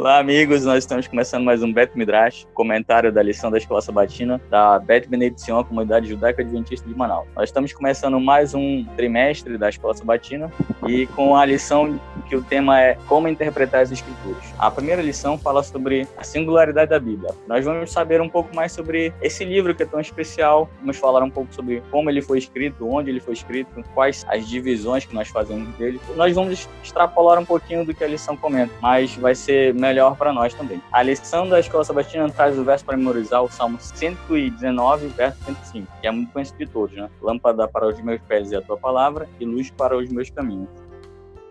Olá, amigos. Nós estamos começando mais um Bet Midrash, comentário da lição da Escola Sabatina da Bet Benedição, a comunidade judaica adventista de Manaus. Nós estamos começando mais um trimestre da Escola Sabatina e com a lição que o tema é Como interpretar as Escrituras. A primeira lição fala sobre a singularidade da Bíblia. Nós vamos saber um pouco mais sobre esse livro que é tão especial. Vamos falar um pouco sobre como ele foi escrito, onde ele foi escrito, quais as divisões que nós fazemos dele. Nós vamos extrapolar um pouquinho do que a lição comenta, mas vai ser melhor melhor para nós também. A lição da Escola Sabatina traz o verso para memorizar, o Salmo 119, verso 105, que é muito conhecido de todos, né? Lâmpada para os meus pés e a tua palavra, e luz para os meus caminhos.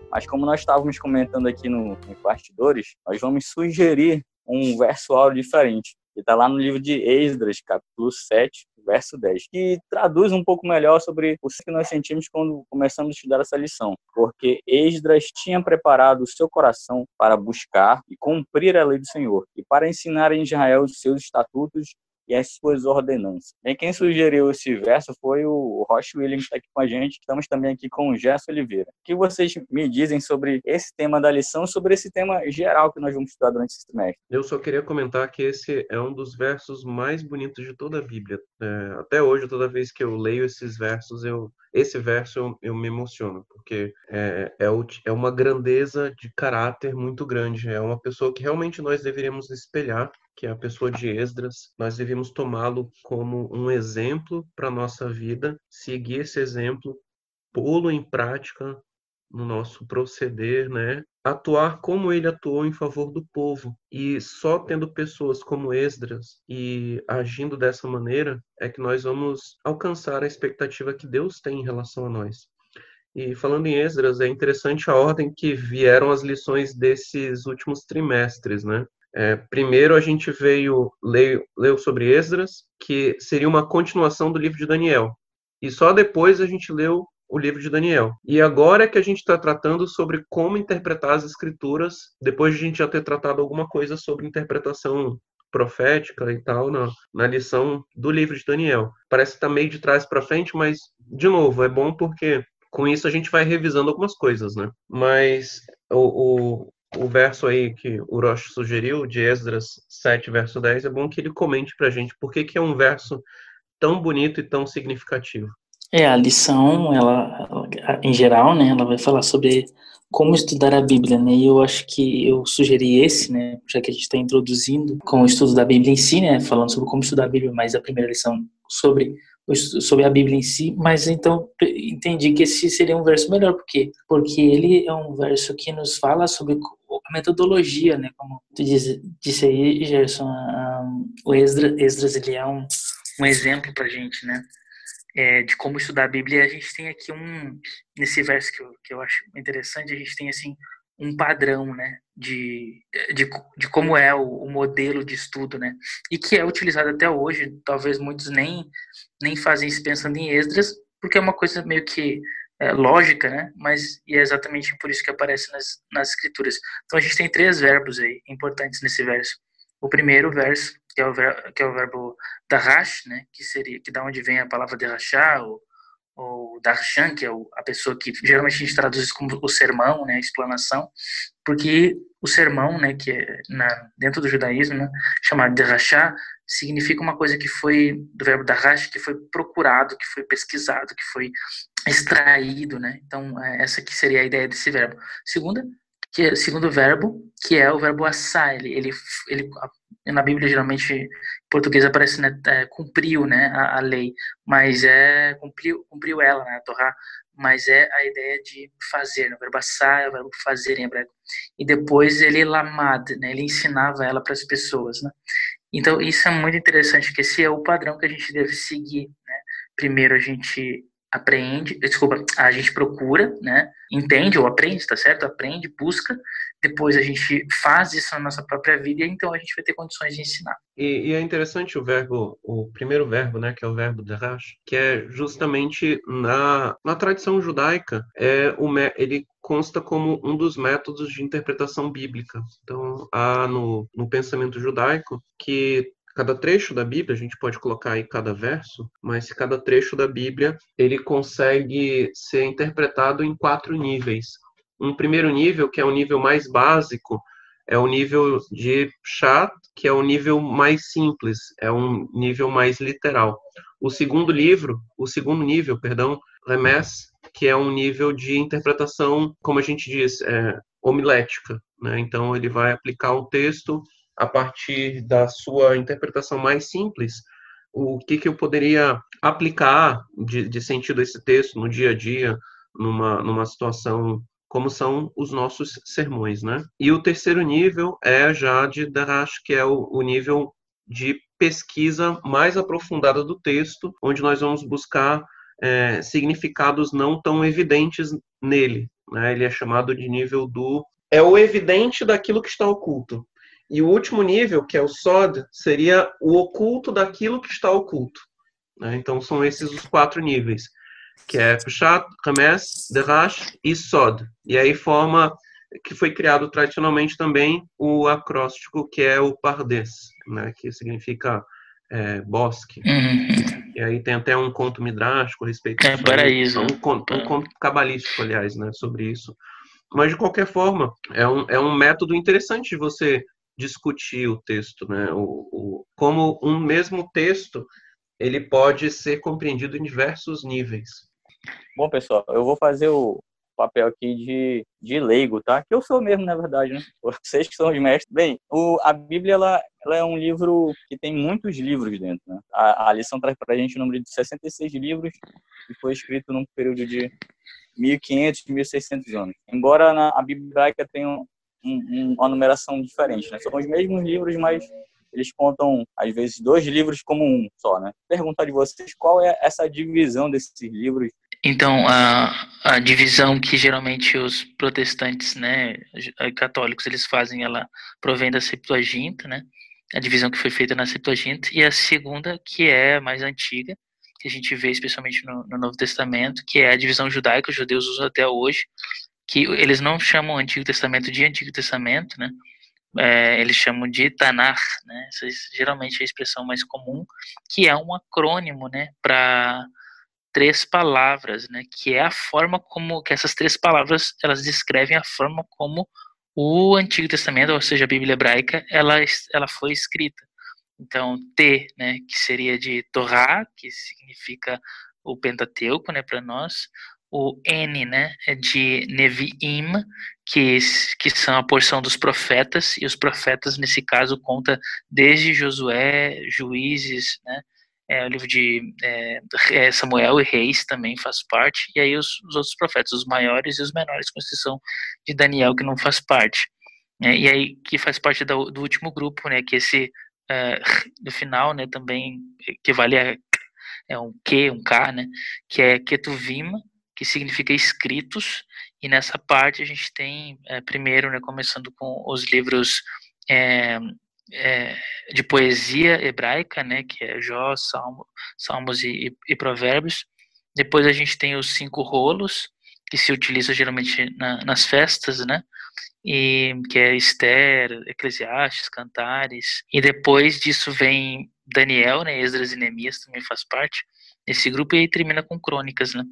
Mas como nós estávamos comentando aqui no, no bastidores, nós vamos sugerir um verso áudio diferente, que está lá no livro de Esdras, capítulo 7, verso 10, que traduz um pouco melhor sobre o que nós sentimos quando começamos a estudar essa lição, porque Esdras tinha preparado o seu coração para buscar e cumprir a lei do Senhor e para ensinar em Israel os seus estatutos e as suas ordenanças. E quem sugeriu esse verso foi o Roche Williams, que está aqui com a gente. Estamos também aqui com o Gerson Oliveira. O que vocês me dizem sobre esse tema da lição, sobre esse tema geral que nós vamos estudar durante esse semestre? Eu só queria comentar que esse é um dos versos mais bonitos de toda a Bíblia. É, até hoje, toda vez que eu leio esses versos, eu esse verso eu, eu me emociono, porque é, é, é, uma grandeza de caráter muito grande. É uma pessoa que realmente nós deveríamos espelhar que é a pessoa de Esdras, nós devemos tomá-lo como um exemplo para a nossa vida, seguir esse exemplo, pô-lo em prática no nosso proceder, né? Atuar como ele atuou em favor do povo. E só tendo pessoas como Esdras e agindo dessa maneira é que nós vamos alcançar a expectativa que Deus tem em relação a nós. E falando em Esdras, é interessante a ordem que vieram as lições desses últimos trimestres, né? É, primeiro a gente veio leu, leu sobre Esdras, que seria uma continuação do livro de Daniel. E só depois a gente leu o livro de Daniel. E agora é que a gente está tratando sobre como interpretar as escrituras, depois de a gente já ter tratado alguma coisa sobre interpretação profética e tal na, na lição do livro de Daniel. Parece que está meio de trás para frente, mas, de novo, é bom porque com isso a gente vai revisando algumas coisas, né? Mas o, o, o verso aí que o Rocha sugeriu, de Esdras 7, verso 10, é bom que ele comente para a gente por que, que é um verso tão bonito e tão significativo. É, a lição, ela, em geral, né, ela vai falar sobre como estudar a Bíblia, né, e eu acho que eu sugeri esse, né, já que a gente está introduzindo com o estudo da Bíblia em si, né, falando sobre como estudar a Bíblia, mas a primeira lição sobre sobre a Bíblia em si, mas então entendi que esse seria um verso melhor, porque porque ele é um verso que nos fala sobre a metodologia, né, como tu disse, aí, Gerson, um, o Esdras, Esdras ele é um, um exemplo para gente, né, é, de como estudar a Bíblia. A gente tem aqui um nesse verso que eu, que eu acho interessante, a gente tem assim um padrão, né, de, de, de como é o, o, modelo de estudo, né, e que é utilizado até hoje. Talvez muitos nem nem fazem isso pensando em Esdras, porque é uma coisa meio que é, lógica, né, mas e é exatamente por isso que aparece nas, nas escrituras. Então a gente tem três verbos aí importantes nesse verso. O primeiro verso, que é o, ver, que é o verbo darash, né, que seria que da onde vem a palavra derrachar, ou o darshan, que é a pessoa que geralmente a gente traduz como o sermão, né, a explanação, porque o sermão, né, que é na, dentro do judaísmo, né, chamado derrachá, significa uma coisa que foi do verbo darash, que foi procurado, que foi pesquisado, que foi extraído, né? Então é, essa que seria a ideia desse verbo. Segunda, que é, segundo verbo, que é o verbo assar, ele, ele, ele na Bíblia geralmente em português aparece né, é, cumpriu né a, a, lei. Mas é cumpriu cumpriu ela né a Torá. Mas é a ideia de fazer né, o verbo assar é o verbo fazer em hebraico. E depois ele lamad né ele ensinava ela para as pessoas né então isso é muito interessante que esse é o padrão que a gente deve seguir né? Primeiro a gente aprende, desculpa, a gente procura, né, entende ou aprende, tá certo? Aprende, busca, depois a gente faz isso na nossa própria vida e então a gente vai ter condições de ensinar. E, e é interessante o verbo, o primeiro verbo, né, que é o verbo derash, que é justamente na, na tradição judaica, é o, ele consta como um dos métodos de interpretação bíblica. Então, há no, no pensamento judaico que cada trecho da Bíblia, a gente pode colocar aí cada verso, mas cada trecho da Bíblia ele consegue ser interpretado em quatro níveis. Um primeiro nível, que é o nível mais básico, é o nível de chat, que é o nível mais simples, é um nível mais literal. O segundo livro, o segundo nível, perdão, Remes, que é um nível de interpretação, como a gente diz, é, homilética. Né? Então, ele vai aplicar um texto a partir da sua interpretação mais simples, o que, que eu poderia aplicar de, de sentido esse texto no dia a dia, numa, numa situação como são os nossos sermões, né? E o terceiro nível é já de Darash, que é o, o nível de pesquisa mais aprofundada do texto, onde nós vamos buscar é, significados não tão evidentes nele. Né? Ele é chamado de nível do é o evidente daquilo que está oculto. E o último nível, que é o Sod, seria o oculto daquilo que está oculto. Né? Então são esses os quatro níveis que é Pshat, Hames, Derash e Sod. E aí forma que foi criado tradicionalmente também o acróstico, que é o Pardes, né, que significa é, bosque. Uhum. E aí tem até um conto midrástico a respeito é, paraíso. Um, conto, um conto cabalístico, aliás, né, sobre isso. Mas, de qualquer forma, é um, é um método interessante de você discutir o texto, né? O, o, como um mesmo texto ele pode ser compreendido em diversos níveis. Bom, pessoal, eu vou fazer o papel aqui de, de leigo, tá? Que eu sou mesmo, na verdade, né? Vocês que são os mestres. Bem, o, a Bíblia, ela, ela é um livro que tem muitos livros dentro, né? A, a lição traz pra gente o número de 66 livros e foi escrito num período de 1500, 1600 anos. Embora na, a Bíblia tenha um, um, uma numeração diferente, né? São os mesmos livros, mas eles contam, às vezes, dois livros como um só, né? Perguntar de vocês qual é essa divisão desses livros então, a, a divisão que geralmente os protestantes, né, católicos, eles fazem, ela provém da Septuaginta, né, a divisão que foi feita na Septuaginta, e a segunda, que é mais antiga, que a gente vê especialmente no, no Novo Testamento, que é a divisão judaica, os judeus usam até hoje, que eles não chamam o Antigo Testamento de Antigo Testamento, né, é, eles chamam de Tanar, né, essa geralmente é a expressão mais comum, que é um acrônimo, né, para três palavras, né, que é a forma como que essas três palavras elas descrevem a forma como o Antigo Testamento, ou seja, a Bíblia hebraica, ela ela foi escrita. Então, T, né, que seria de Torá, que significa o Pentateuco, né, para nós. O N, né, é de Neviim, que, que são a porção dos profetas, e os profetas, nesse caso, conta desde Josué, Juízes, né, é, o livro de é, é, Samuel e Reis também faz parte, e aí os, os, outros profetas, os maiores e os menores, com exceção de Daniel, que não faz parte. É, e aí, que faz parte do, último grupo, né, que esse, é, do final, né, também, que vale a, é um Q, um K, né, que é Ketuvim, que significa escritos, e nessa parte a gente tem, é, primeiro, né, começando com os livros é, é, de poesia hebraica, né, que é Jó, Salmo, Salmos e, e, Provérbios. Depois a gente tem os cinco rolos, que se utiliza geralmente na, nas festas, né, e que é Esther, Eclesiastes, Cantares. E depois disso vem Daniel, né, Esdras e Neemias também faz parte desse grupo e aí termina com Crônicas, né.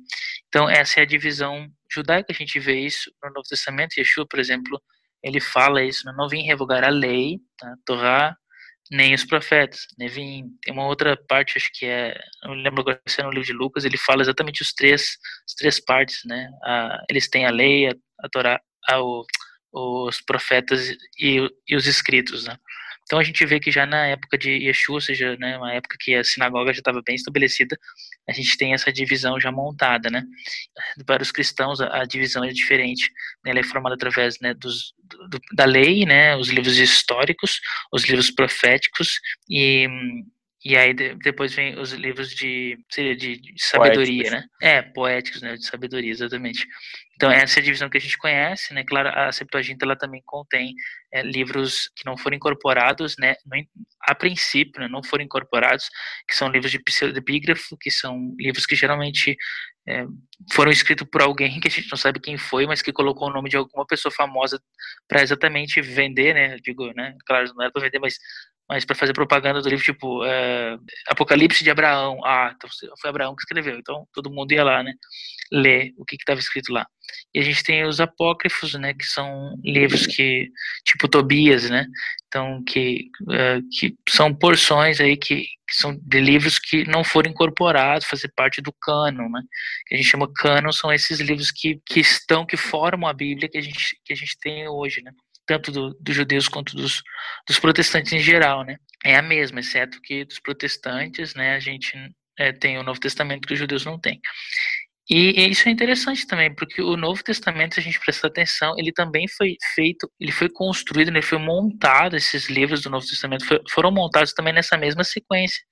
Então essa é a divisão judaica, a gente vê isso no Novo Testamento. Yeshua, por exemplo, ele fala isso, né? não vim revogar a lei, tá? Torá, nem os profetas, né? Vim, tem uma outra parte, acho que é, não lembro agora se é no livro de Lucas, ele fala exatamente os três, as três partes, né? A, eles têm a lei, a, a Torá, a, o, os profetas e, e os escritos, né? Então a gente vê que já na época de Yeshua, ou seja, né, uma época que a sinagoga já estava bem estabelecida, a gente tem essa divisão já montada, né? Para os cristãos a, a divisão é diferente, né? ela é formada através né, dos, do, da lei, né, os livros históricos, os livros proféticos e e aí de, depois vem os livros de, de, de sabedoria, poéticos. né? É, poéticos, né? De sabedoria, exatamente. Então essa é a divisão que a gente conhece, né? Claro, a Septuaginta ela também contém é, livros que não foram incorporados, né? a princípio, né, não foram incorporados, que são livros de pseudepígrafo, que são livros que geralmente é, foram escritos por alguém que a gente não sabe quem foi, mas que colocou o nome de alguma pessoa famosa para exatamente vender, né? Digo, né? Claro, não era para vender, mas mas para fazer propaganda do livro, tipo, é, Apocalipse de Abraão. Ah, então foi Abraão que escreveu, então todo mundo ia lá, né, ler o que estava escrito lá. E a gente tem os apócrifos, né, que são livros que, tipo Tobias, né, então que, é, que são porções aí que, que, são de livros que não foram incorporados, fazer parte do cânon, né, que a gente chama cânon, são esses livros que, que estão, que formam a Bíblia que a gente, que a gente tem hoje, né tanto do, dos judeus quanto dos, dos protestantes em geral, né? É a mesma, exceto que dos protestantes, né, a gente é, tem o Novo Testamento que os judeus não têm. E, e, isso é interessante também, porque o Novo Testamento, se a gente prestar atenção, ele também foi feito, ele foi construído, ele foi montado, esses livros do Novo Testamento foi, foram montados também nessa mesma sequência.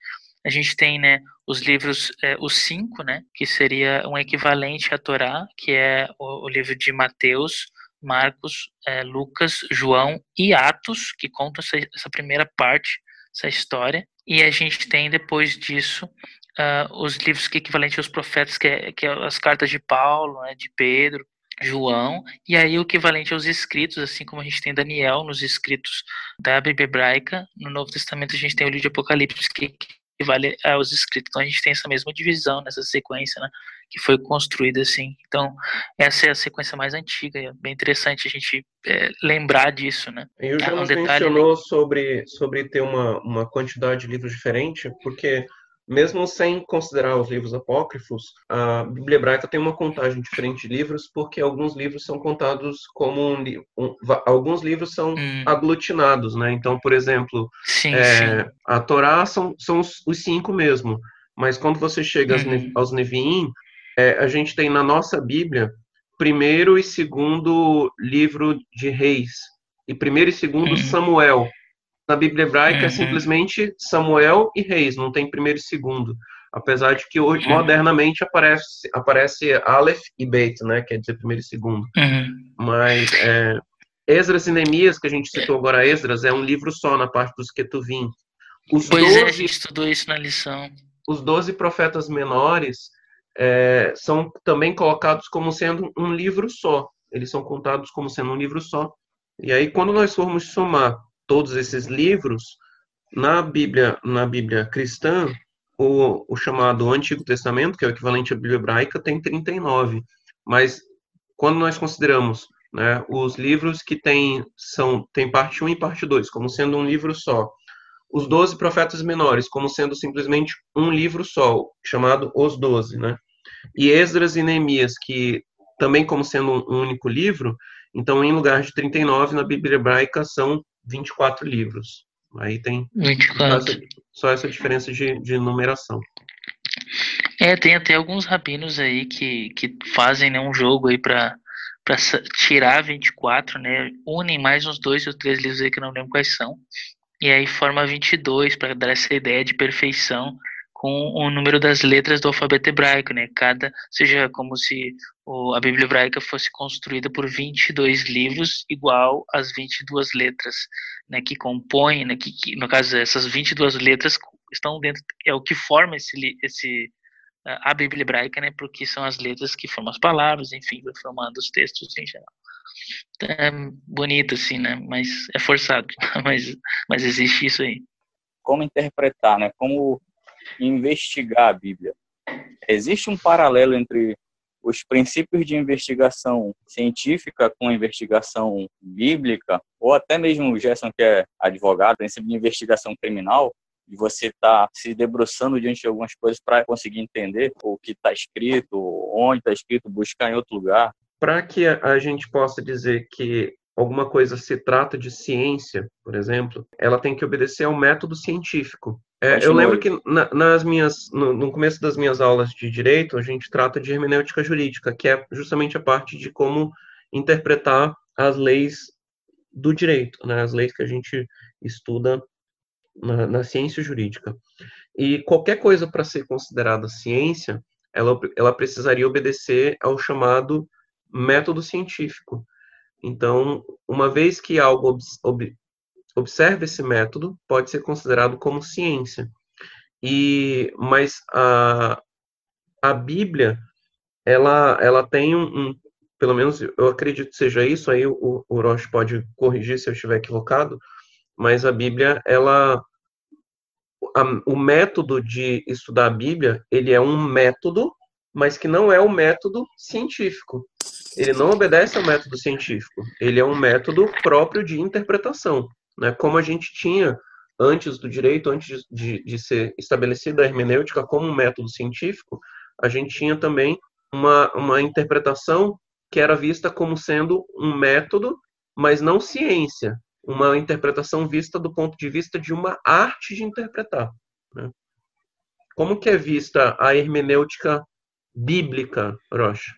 A gente tem, né, os livros, é, os cinco, né, que seria um equivalente à Torá, que é o, o livro de Mateus, Marcos, é, Lucas, João e Atos, que contam essa, essa, primeira parte, essa história. E a gente tem depois disso uh, os livros que equivalentes aos profetas, que é, que é as cartas de Paulo, né, de Pedro, João, e aí o equivalente aos escritos, assim como a gente tem Daniel nos escritos da Bíblia hebraica, no Novo Testamento a gente tem o livro de Apocalipse, que equivale aos escritos. Então a gente tem essa mesma divisão nessa sequência, né? que foi construída assim. Então, essa é a sequência mais antiga, é bem interessante a gente é, lembrar disso, né? E o Jonas um mencionou sobre, sobre ter uma, uma quantidade de livros diferente, porque mesmo sem considerar os livros apócrifos, a Bíblia hebraica tem uma contagem diferente de livros, porque alguns livros são contados como um, um alguns livros são hum. aglutinados, né? Então, por exemplo, sim, é, sim. a Torá são, são os, os, cinco mesmo, mas quando você chega uhum. aos Neviim, é, a gente tem na nossa Bíblia primeiro e segundo livro de Reis e primeiro e segundo uhum. Samuel. Na Bíblia hebraica é uhum. é simplesmente Samuel e Reis, não tem primeiro e segundo. Apesar de que hoje, uhum. modernamente aparece, aparece Aleph e Beit, né, quer dizer primeiro e segundo. Uhum. Mas é, Esdras e Neemias, que a gente citou agora, Esdras, é um livro só na parte dos Ketuvim. Os pois 12, é, a gente estudou isso na lição. Os doze profetas menores é, são também colocados como sendo um livro só. Eles são contados como sendo um livro só. E aí, quando nós formos somar todos esses livros, na Bíblia, na Bíblia cristã, o, o chamado Antigo Testamento, que é o equivalente à Bíblia hebraica, tem 39. Mas quando nós consideramos né, os livros que têm são tem parte 1 e parte 2, como sendo um livro só, os 12 profetas menores, como sendo simplesmente um livro só, chamado Os Doze, né? E Esdras e Neemias, que também como sendo um único livro, então em lugar de 39 na Bíblia hebraica são 24 livros. Aí tem 24. Só, essa, só essa diferença de, de numeração. É, tem até alguns rabinos aí que, que fazem né, um jogo aí para para tirar 24, né? Unem mais uns dois ou três livros aí que eu não lembro quais são. E aí forma 22 para dar essa ideia de perfeição com o número das letras do alfabeto hebraico, né? Cada, seja como se o, a Bíblia hebraica fosse construída por 22 livros igual às 22 letras, né, que compõem, né, que, que no caso essas 22 letras estão dentro é o que forma esse esse a Bíblia hebraica, né, porque são as letras que formam as palavras, enfim, vai formando os textos em geral. Então, é bonito assim, né, mas é forçado, mas mas existe isso aí. Como interpretar, né? Como investigar a Bíblia. Existe um paralelo entre os princípios de investigação científica com investigação bíblica, ou até mesmo o Gerson, que é advogado, princípio de investigação criminal, de você estar tá se debruçando diante de algumas coisas para conseguir entender o que está escrito, onde está escrito, buscar em outro lugar. Para que a gente possa dizer que alguma coisa se trata de ciência, por exemplo, ela tem que obedecer ao método científico. É, eu lembro que na, nas minhas, no, no, começo das minhas aulas de direito, a gente trata de hermenêutica jurídica, que é justamente a parte de como interpretar as leis do direito, né, as leis que a gente estuda na, na ciência jurídica. E qualquer coisa para ser considerada ciência, ela, ela precisaria obedecer ao chamado método científico. Então, uma vez que algo ob, ob, observa esse método, pode ser considerado como ciência. E mas a, a Bíblia ela ela tem um, um pelo menos eu acredito que seja isso aí o, o Roche pode corrigir se eu estiver equivocado mas a Bíblia, ela a, o método de estudar a Bíblia, ele é um método, mas que não é o um método científico. Ele não obedece ao método científico. Ele é um método próprio de interpretação, né? Como a gente tinha antes do direito, antes de, de ser estabelecida a hermenêutica como um método científico, a gente tinha também uma, uma interpretação que era vista como sendo um método, mas não ciência, uma interpretação vista do ponto de vista de uma arte de interpretar. Né? Como que é vista a hermenêutica bíblica, Rocha?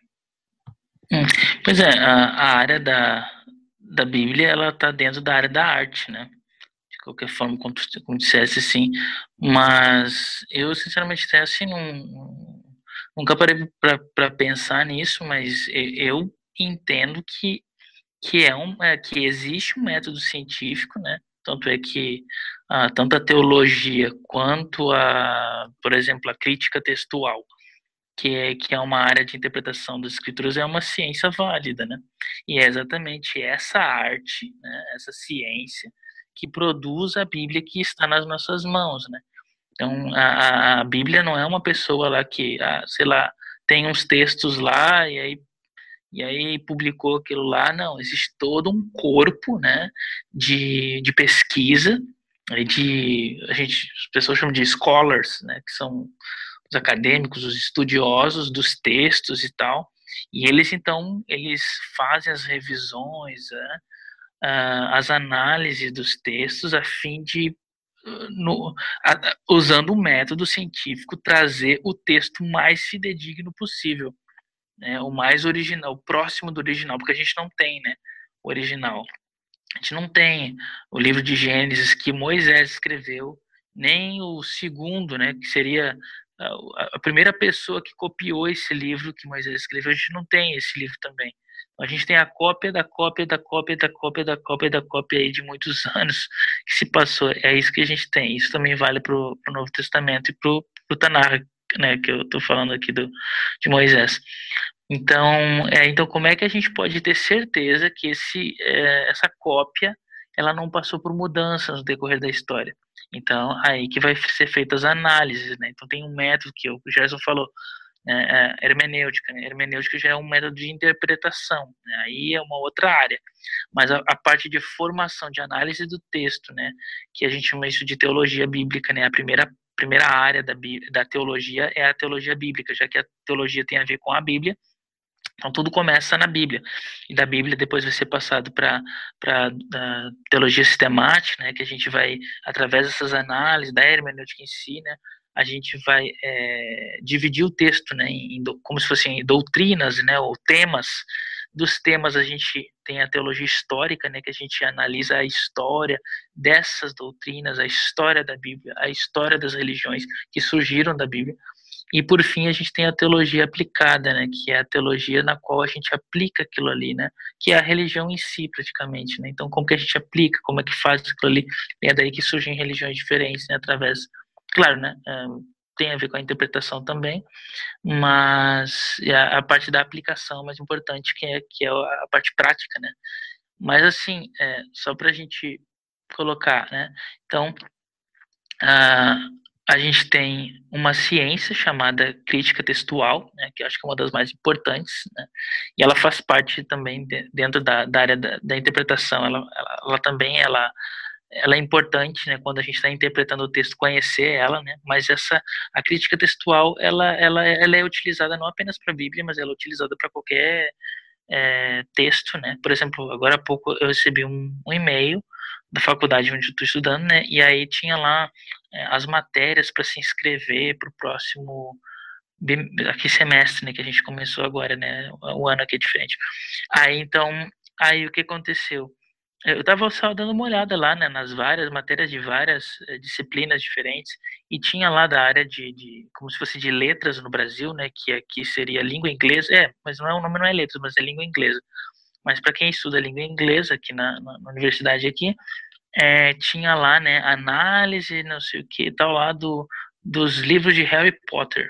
Hum, pois é, a, a, área da, da Bíblia ela está dentro da área da arte, né? De qualquer forma, como, como dissesse assim. Mas eu, sinceramente, até assim, não, nunca parei para pensar nisso, mas eu entendo que que é um é, que existe um método científico, né? Tanto é que ah, tanto a teologia quanto a, por exemplo, a crítica textual, que é que é uma área de interpretação das escrituras, é uma ciência válida, né? E é exatamente essa arte, né? Essa ciência que produz a Bíblia que está nas nossas mãos, né? Então, a, a Bíblia não é uma pessoa lá que, ah, sei lá, tem uns textos lá e aí e aí publicou aquilo lá. Não, existe todo um corpo, né, de, de pesquisa, de a gente, as pessoas chamam de scholars, né, que são os acadêmicos, os estudiosos dos textos e tal. E eles então eles fazem as revisões, né, as análises dos textos a fim de no, a, usando o método científico trazer o texto mais fidedigno possível né, o mais original, o próximo do original, porque a gente não tem, né, o original. A gente não tem o livro de Gênesis que Moisés escreveu, nem o segundo, né, que seria a primeira pessoa que copiou esse livro que Moisés escreveu, a gente não tem esse livro também. Então, a gente tem a cópia da cópia da cópia da cópia da cópia da cópia aí de muitos anos que se passou. É isso que a gente tem. Isso também vale para o Novo Testamento e para o Tanar, né, que eu estou falando aqui do, de Moisés. Então, é, então, como é que a gente pode ter certeza que esse, é, essa cópia ela não passou por mudanças no decorrer da história? Então, aí que vai ser feitas as análises, né? Então, tem um método que o Gerson falou, né, é, hermenêutica. Né? Hermenêutica já é um método de interpretação, né? aí é uma outra área. Mas a, a, parte de formação, de análise do texto, né, que a gente chama isso de teologia bíblica, né, a primeira primeira área da, da teologia é a teologia bíblica, já que a teologia tem a ver com a Bíblia. Então tudo começa na Bíblia e da Bíblia depois vai ser passado para para teologia sistemática, né, que a gente vai através dessas análises da hermenêutica em si, né, a gente vai é, dividir o texto, né, em, como se fossem doutrinas, né, ou temas. Dos temas a gente tem a teologia histórica, né, que a gente analisa a história dessas doutrinas, a história da Bíblia, a história das religiões que surgiram da Bíblia. E por fim a gente tem a teologia aplicada, né, que é a teologia na qual a gente aplica aquilo ali, né, que é a religião em si praticamente, né. Então como que a gente aplica, como é que faz aquilo ali? E é daí que surgem religiões diferentes, né, através, claro, né, tem a ver com a interpretação também, mas a, a parte da aplicação é mais importante, que é, que é a parte prática, né. Mas assim, é, só para a gente colocar, né, então a, a gente tem uma ciência chamada crítica textual, né, que acho que é uma das mais importantes, né, e ela faz parte também de, dentro da, da área da, da interpretação. Ela, ela, ela, também ela, ela é importante, né, quando a gente está interpretando o texto, conhecer ela, né, mas essa a crítica textual ela, ela, ela é utilizada não apenas para a Bíblia, mas ela é utilizada para qualquer é, texto, né. Por exemplo, agora há pouco eu recebi um, um e-mail da faculdade onde eu estou estudando, né? E aí tinha lá as matérias para se inscrever para o próximo aqui semestre, né? Que a gente começou agora, né? O ano aqui é diferente. Aí então, aí o que aconteceu? Eu estava só dando uma olhada lá, né? Nas várias matérias de várias é, disciplinas diferentes e tinha lá da área de, de, como se fosse de letras no Brasil, né? Que aqui seria língua inglesa, é, mas não é o nome não é letras, mas é língua inglesa. Mas para quem estuda língua inglesa aqui na, na, na universidade aqui, é, tinha lá, né, análise, não sei o que, tal lá do, dos livros de Harry Potter.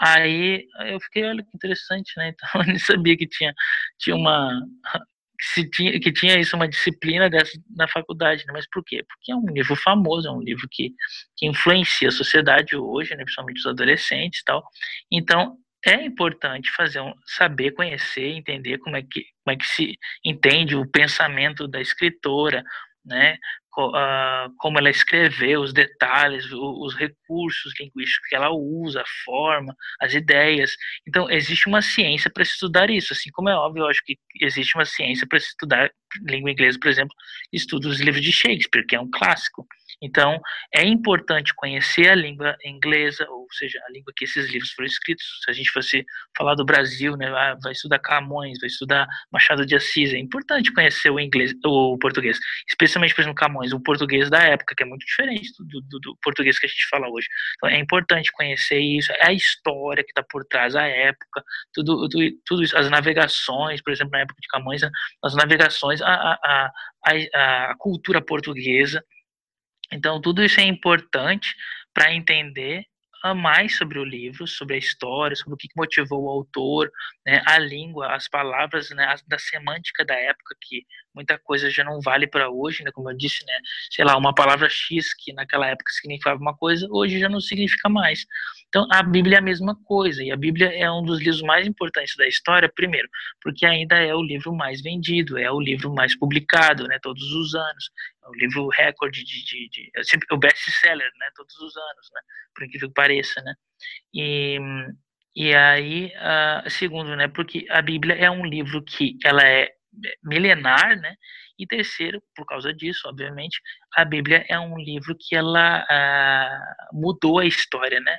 Aí eu fiquei, olha que interessante, né? Então eu nem sabia que tinha, tinha uma se tinha, que tinha isso, uma disciplina dessa na faculdade, né? mas por quê? Porque é um livro famoso, é um livro que, que influencia a sociedade hoje, né? principalmente os adolescentes e tal. Então, é importante fazer um, saber conhecer, entender como é que como é que se entende o pensamento da escritora, né? como ela escreveu, os detalhes, os recursos linguísticos que ela usa, a forma, as ideias. Então, existe uma ciência para estudar isso. Assim como é óbvio, eu acho que existe uma ciência para estudar língua inglesa, por exemplo, estuda os livros de Shakespeare, que é um clássico. Então, é importante conhecer a língua inglesa, ou seja, a língua que esses livros foram escritos. Se a gente fosse falar do Brasil, né, ah, vai estudar Camões, vai estudar Machado de Assis, é importante conhecer o inglês, o português, especialmente, por exemplo, Camões, o português da época, que é muito diferente do, do, do português que a gente fala hoje. Então, é importante conhecer isso, é a história que está por trás, a época, tudo, tudo, tudo isso, as navegações, por exemplo, na época de Camões, as navegações, a, a, a, a cultura portuguesa, então, tudo isso é importante para entender mais sobre o livro, sobre a história, sobre o que motivou o autor, né, a língua, as palavras, né, da semântica da época, que muita coisa já não vale para hoje, né, como eu disse, né, sei lá, uma palavra X que naquela época significava uma coisa, hoje já não significa mais. Então, a Bíblia é a mesma coisa, e a Bíblia é um dos livros mais importantes da história, primeiro, porque ainda é o livro mais vendido, é o livro mais publicado, né, todos os anos, é o livro recorde de, de, de é sempre o best-seller, né, todos os anos, né, por incrível que pareça, né, e, e aí, uh, segundo, né, porque a Bíblia é um livro que ela é milenar, né, e terceiro, por causa disso, obviamente, a Bíblia é um livro que ela ah, mudou a história, né?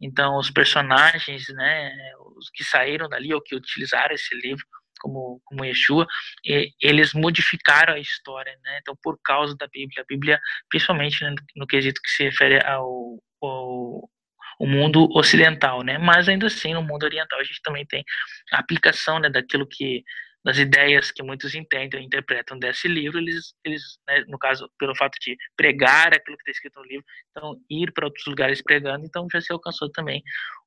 Então, os personagens, né, os que saíram dali ou que utilizaram esse livro, como, como Yeshua, e, eles modificaram a história, né? Então, por causa da Bíblia, a Bíblia, principalmente no, no quesito que se refere ao, ao o mundo ocidental, né? Mas ainda assim, no mundo oriental, a gente também tem a aplicação, né, daquilo que das ideias que muitos entendem, interpretam desse livro, eles, eles né, no caso, pelo fato de pregar aquilo que está escrito no livro, então ir para outros lugares pregando, então já se alcançou também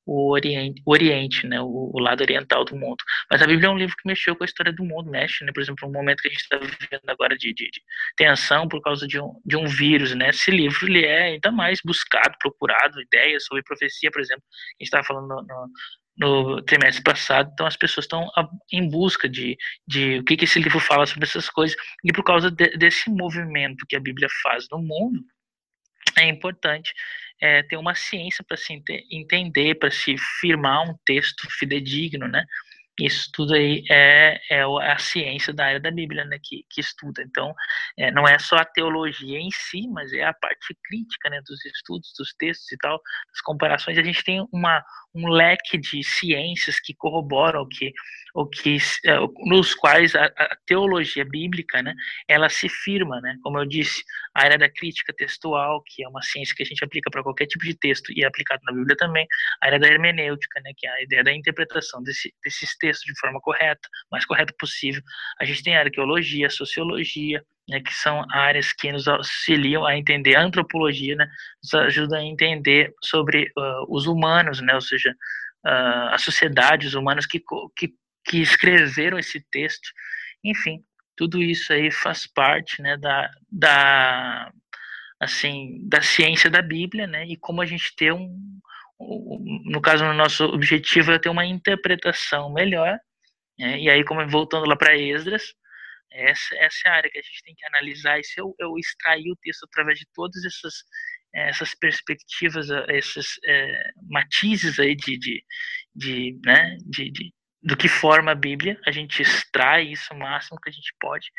o Oriente, o Oriente né, o, o, lado oriental do mundo. Mas a Bíblia é um livro que mexeu com a história do mundo, mexe, né, por exemplo, no momento que a gente está vivendo agora de, de, de, tensão por causa de um, de um vírus, né, esse livro ele é ainda mais buscado, procurado, ideias sobre profecia, por exemplo, a gente estava falando no, no no trimestre passado, então as pessoas estão em busca de, de o que, que esse livro fala sobre essas coisas, e por causa de, desse movimento que a Bíblia faz no mundo, é importante é, ter uma ciência para se entender, para se firmar um texto fidedigno, né? Isso tudo aí é, é a ciência da área da Bíblia, né, que, que estuda. Então, é, não é só a teologia em si, mas é a parte crítica, né, dos estudos, dos textos e tal, das comparações. A gente tem uma, um leque de ciências que corroboram que, o que, é, nos quais a, a, teologia bíblica, né, ela se firma, né, como eu disse, a área da crítica textual, que é uma ciência que a gente aplica para qualquer tipo de texto e é aplicado na Bíblia também, a área da hermenêutica, né, que é a ideia da interpretação desse, desses textos de forma correta, mais correta possível. A gente tem a arqueologia, a sociologia, né, que são áreas que nos auxiliam a entender a antropologia, né, nos ajuda a entender sobre uh, os humanos, né, ou seja, uh, a sociedade, os humanos que, que, que escreveram esse texto, enfim, tudo isso aí faz parte, né, da, da assim, da ciência da Bíblia, né, e como a gente ter um, um no caso, o nosso objetivo é ter uma interpretação melhor, né, e aí, como voltando lá para Esdras, essa, essa é a área que a gente tem que analisar, e se eu, eu extrair o texto através de todas essas, essas perspectivas, esses é, matizes aí de, de, de, né, de, de, do que forma a Bíblia, a gente extrai isso o máximo que a gente pode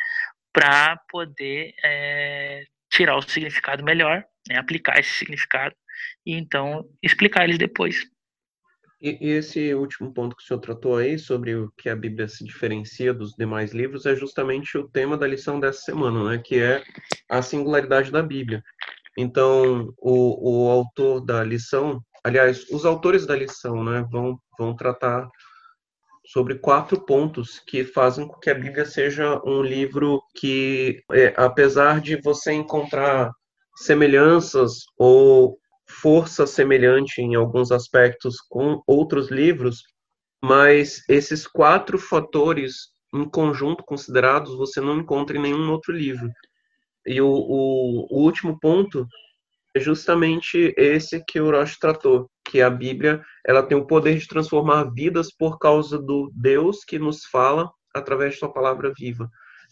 para poder é, tirar o significado melhor, né, aplicar esse significado e então explicar eles depois. E, e, esse último ponto que o senhor tratou aí, sobre o que a Bíblia se diferencia dos demais livros, é justamente o tema da lição dessa semana, né? Que é a singularidade da Bíblia. Então, o, o autor da lição, aliás, os autores da lição, né, vão, vão tratar sobre quatro pontos que fazem com que a Bíblia seja um livro que, é, apesar de você encontrar semelhanças ou força semelhante em alguns aspectos com outros livros, mas esses quatro fatores em conjunto considerados, você não encontra em nenhum outro livro. E o, o, o último ponto é justamente esse que o Roche tratou, que a Bíblia ela tem o poder de transformar vidas por causa do Deus que nos fala através de sua palavra viva,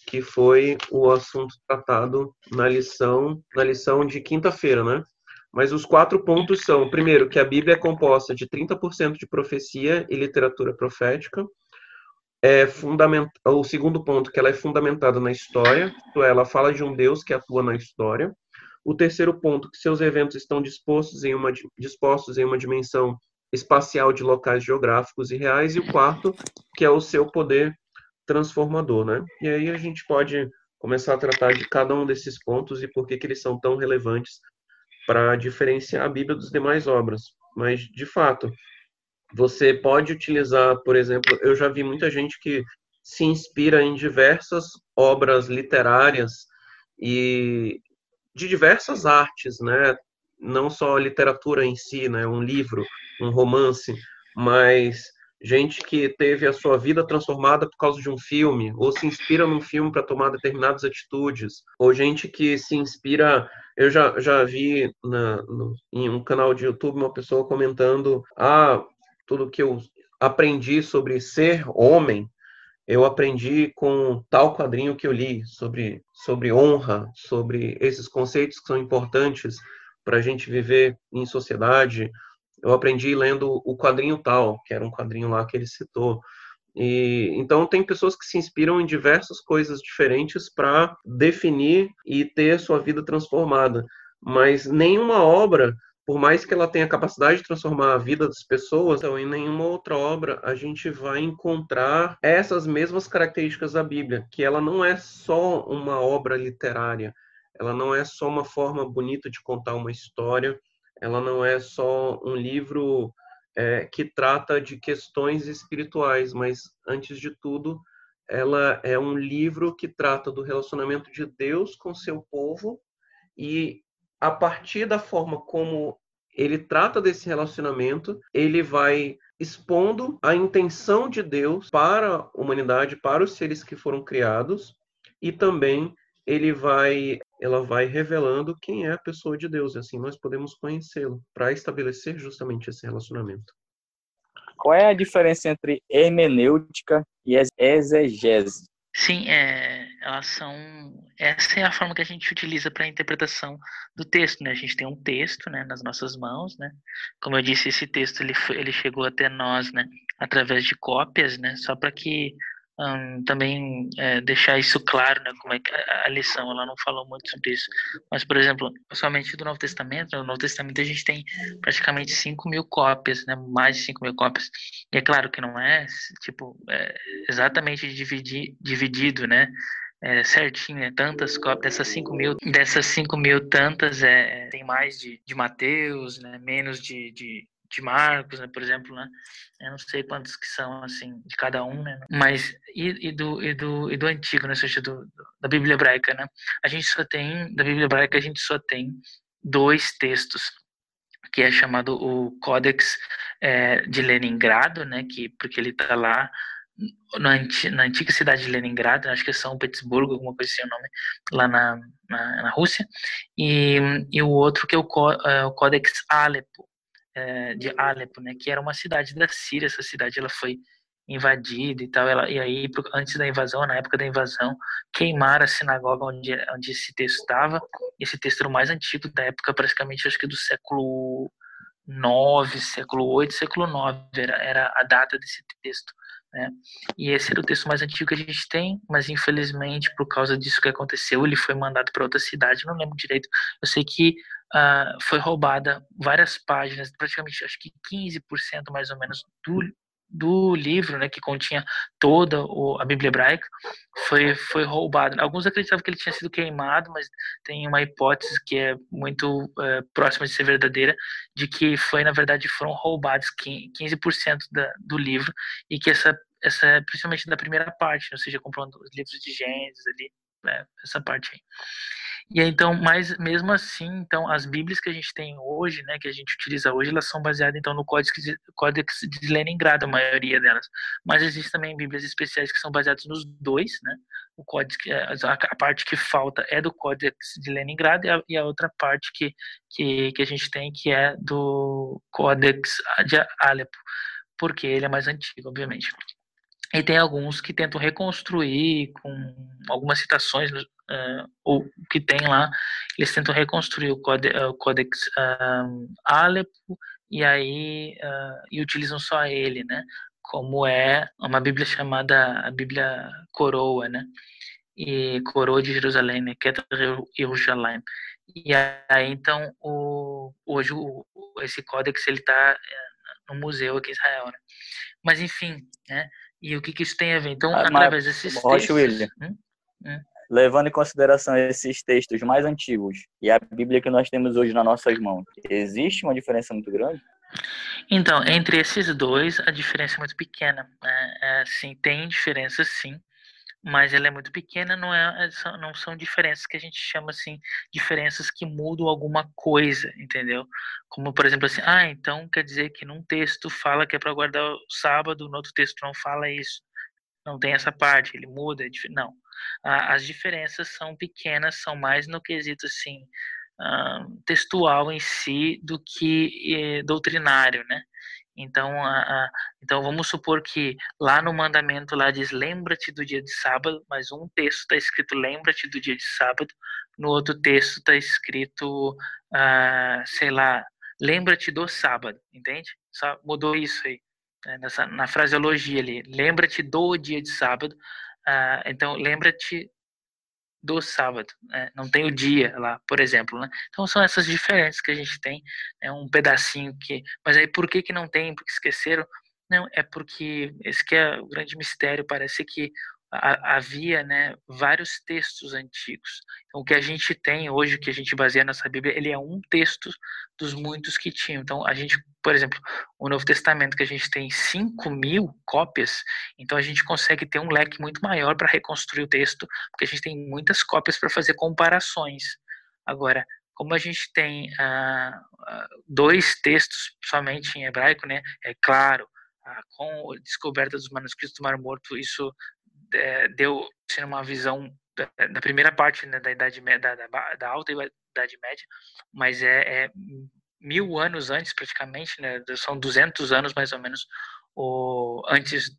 que foi o assunto tratado na lição na lição de quinta-feira, né? Mas os quatro pontos são, primeiro, que a Bíblia é composta de 30% de profecia e literatura profética. É fundament... O segundo ponto, que ela é fundamentada na história, é, ela fala de um Deus que atua na história. O terceiro ponto, que seus eventos estão dispostos em uma, dispostos em uma dimensão espacial de locais geográficos e reais. E o quarto, que é o seu poder transformador, né? E aí a gente pode começar a tratar de cada um desses pontos e por que, que eles são tão relevantes para diferenciar a Bíblia dos demais obras. Mas, de fato, você pode utilizar, por exemplo, eu já vi muita gente que se inspira em diversas obras literárias e de diversas artes, né? Não só literatura em si, né? Um livro, um romance, mas gente que teve a sua vida transformada por causa de um filme, ou se inspira num filme para tomar determinadas atitudes, ou gente que se inspira. Eu já, já vi na, no, em um canal de YouTube uma pessoa comentando: ah, tudo que eu aprendi sobre ser homem eu aprendi com tal quadrinho que eu li sobre, sobre honra, sobre esses conceitos que são importantes para a gente viver em sociedade. Eu aprendi lendo o quadrinho tal, que era um quadrinho lá que ele citou. E então tem pessoas que se inspiram em diversas coisas diferentes para definir e ter sua vida transformada, mas nenhuma obra por mais que ela tenha capacidade de transformar a vida das pessoas, então, em nenhuma outra obra a gente vai encontrar essas mesmas características da Bíblia, que ela não é só uma obra literária, ela não é só uma forma bonita de contar uma história, ela não é só um livro é, que trata de questões espirituais, mas antes de tudo, ela é um livro que trata do relacionamento de Deus com seu povo e a partir da forma como ele trata desse relacionamento, ele vai expondo a intenção de Deus para a humanidade, para os seres que foram criados, e também ele vai ela vai revelando quem é a pessoa de Deus, e assim nós podemos conhecê-lo para estabelecer justamente esse relacionamento. Qual é a diferença entre hermenêutica e exegese? Sim, é, elas são. Essa é a forma que a gente utiliza para a interpretação do texto, né? A gente tem um texto, né, nas nossas mãos, né? Como eu disse, esse texto ele, ele chegou até nós, né, através de cópias, né? Só para que um, também é, deixar isso claro, né, como é que a, a, lição, ela não falou muito sobre isso, mas, por exemplo, somente do Novo Testamento, no Novo Testamento a gente tem praticamente 5 mil cópias, né, mais de 5 mil cópias, e é claro que não é, tipo, é exatamente dividir, dividido, né, é, certinho, né? Tantas cópias, dessas 5 mil, dessas 5 mil tantas, é, tem mais de, de Mateus, né? Menos de, de, de Marcos, né, por exemplo, né? Eu não sei quantos que são, assim, de cada um, né? Mas, e, e do, e, do, e do antigo, né? Seja, do, da Bíblia hebraica, né? A gente só tem, da Bíblia hebraica, a gente só tem dois textos, que é chamado o Códex é, de Leningrado, né? Que, porque ele está lá na, antiga cidade de Leningrado, acho que é São Petersburgo, alguma coisa assim o nome, lá na, na, na Rússia, e, e o outro que é o, é, o Códex Alepo, é, de Alepo, né, que era uma cidade da Síria. Essa cidade ela foi invadida e tal. Ela, e aí, antes da invasão, na época da invasão, queimaram a sinagoga onde, onde esse texto estava. Esse texto era o mais antigo da época, praticamente, acho que do século 9, século 8, século 9 era, era a data desse texto. Né? E esse era o texto mais antigo que a gente tem, mas infelizmente, por causa disso que aconteceu, ele foi mandado para outra cidade, não lembro direito. Eu sei que uh, foi roubada várias páginas, praticamente acho que 15% mais ou menos do, do livro, né, que continha toda a Bíblia hebraica, foi, foi roubado. Alguns acreditavam que ele tinha sido queimado, mas tem uma hipótese que é muito uh, próxima de ser verdadeira, de que foi, na verdade, foram roubados 15% da, do livro e que essa, essa, principalmente da primeira parte, ou seja, comprando os livros de Gênesis ali, é, essa parte aí. E então, mas mesmo assim, então as Bíblias que a gente tem hoje, né, que a gente utiliza hoje, elas são baseadas então no Códex de, Códex de Leningrado, a maioria delas. Mas existem também Bíblias especiais que são baseadas nos dois, né? O código, é, a, parte que falta é do Códex de Leningrado e a, e a outra parte que, que, que a gente tem que é do Códex de Alepo, porque ele é mais antigo, obviamente. E tem alguns que tentam reconstruir com algumas citações, uh, ou que tem lá, eles tentam reconstruir o, o Codex uh, Alepo e aí uh, e utilizam só ele, né? Como é uma Bíblia chamada a Bíblia Coroa, né? E Coroa de Jerusalém, né? Queta Jerusalém. E aí então o, hoje o, esse códex ele está no museu aqui em Israel, né? Mas enfim, né? E o que, que isso tem a ver? Então, ah, através desses textos... William, hum? Hum? levando em consideração esses textos mais antigos e a Bíblia que nós temos hoje nas nossas mãos, existe uma diferença muito grande? Então, entre esses dois, a diferença é muito pequena. Né? É, sim, tem diferença, sim mas ela é muito pequena, não, é, não são diferenças que a gente chama assim, diferenças que mudam alguma coisa, entendeu? Como, por exemplo, assim, ah, então quer dizer que num texto fala que é para guardar o sábado, no outro texto não fala isso. Não tem essa parte, ele muda, é não. As diferenças são pequenas, são mais no quesito, assim, textual em si do que eh, doutrinário, né? Então, a, a, então vamos supor que lá no mandamento lá diz lembra-te do dia de sábado, mas um texto está escrito lembra-te do dia de sábado, no outro texto está escrito, ah, sei lá, lembra-te do sábado, entende? Só mudou isso aí, né? Nessa, na fraseologia ali, lembra-te do dia de sábado, ah, então lembra-te do sábado, né? não tem o dia lá, por exemplo, né? Então são essas diferenças que a gente tem, é né? um pedacinho que, mas aí por que que não tem, porque esqueceram? Não, é porque esse que é o grande mistério, parece que havia né, vários textos antigos. Então, o que a gente tem hoje, que a gente baseia nessa Bíblia, ele é um texto dos muitos que tinham. Então, a gente, por exemplo, o Novo Testamento, que a gente tem 5 mil cópias, então a gente consegue ter um leque muito maior para reconstruir o texto, porque a gente tem muitas cópias para fazer comparações. Agora, como a gente tem ah, ah, dois textos somente em hebraico, né, é claro, ah, com a descoberta dos manuscritos do Mar Morto, isso é, deu sendo uma visão da, da, primeira parte né, da idade da, da, da, alta idade média, mas é, é, mil anos antes praticamente, né, são 200 anos mais ou menos o, antes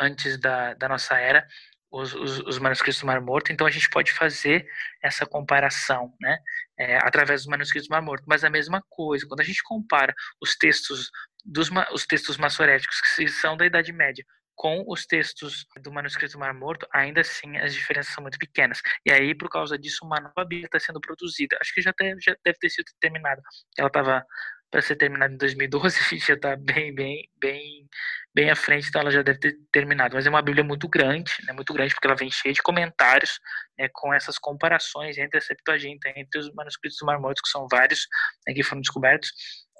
antes da, da nossa era os, os, os, manuscritos do Mar Morto, então a gente pode fazer essa comparação, né, é, através dos manuscritos do Mar Morto. Mas a mesma coisa, quando a gente compara os textos dos os textos maçoréticos que são da Idade Média com os textos do manuscrito Mar Morto, ainda assim as diferenças são muito pequenas. E aí, por causa disso, uma nova Bíblia está sendo produzida. Acho que já, já deve ter sido terminada. Ela estava para ser terminada em 2012, a gente já está bem, bem, bem, bem à frente, então ela já deve ter terminado. Mas é uma Bíblia muito grande, né, muito grande, porque ela vem cheia de comentários né, com essas comparações entre a Septuaginta, entre os manuscritos do Mar Morto, que são vários né, que foram descobertos,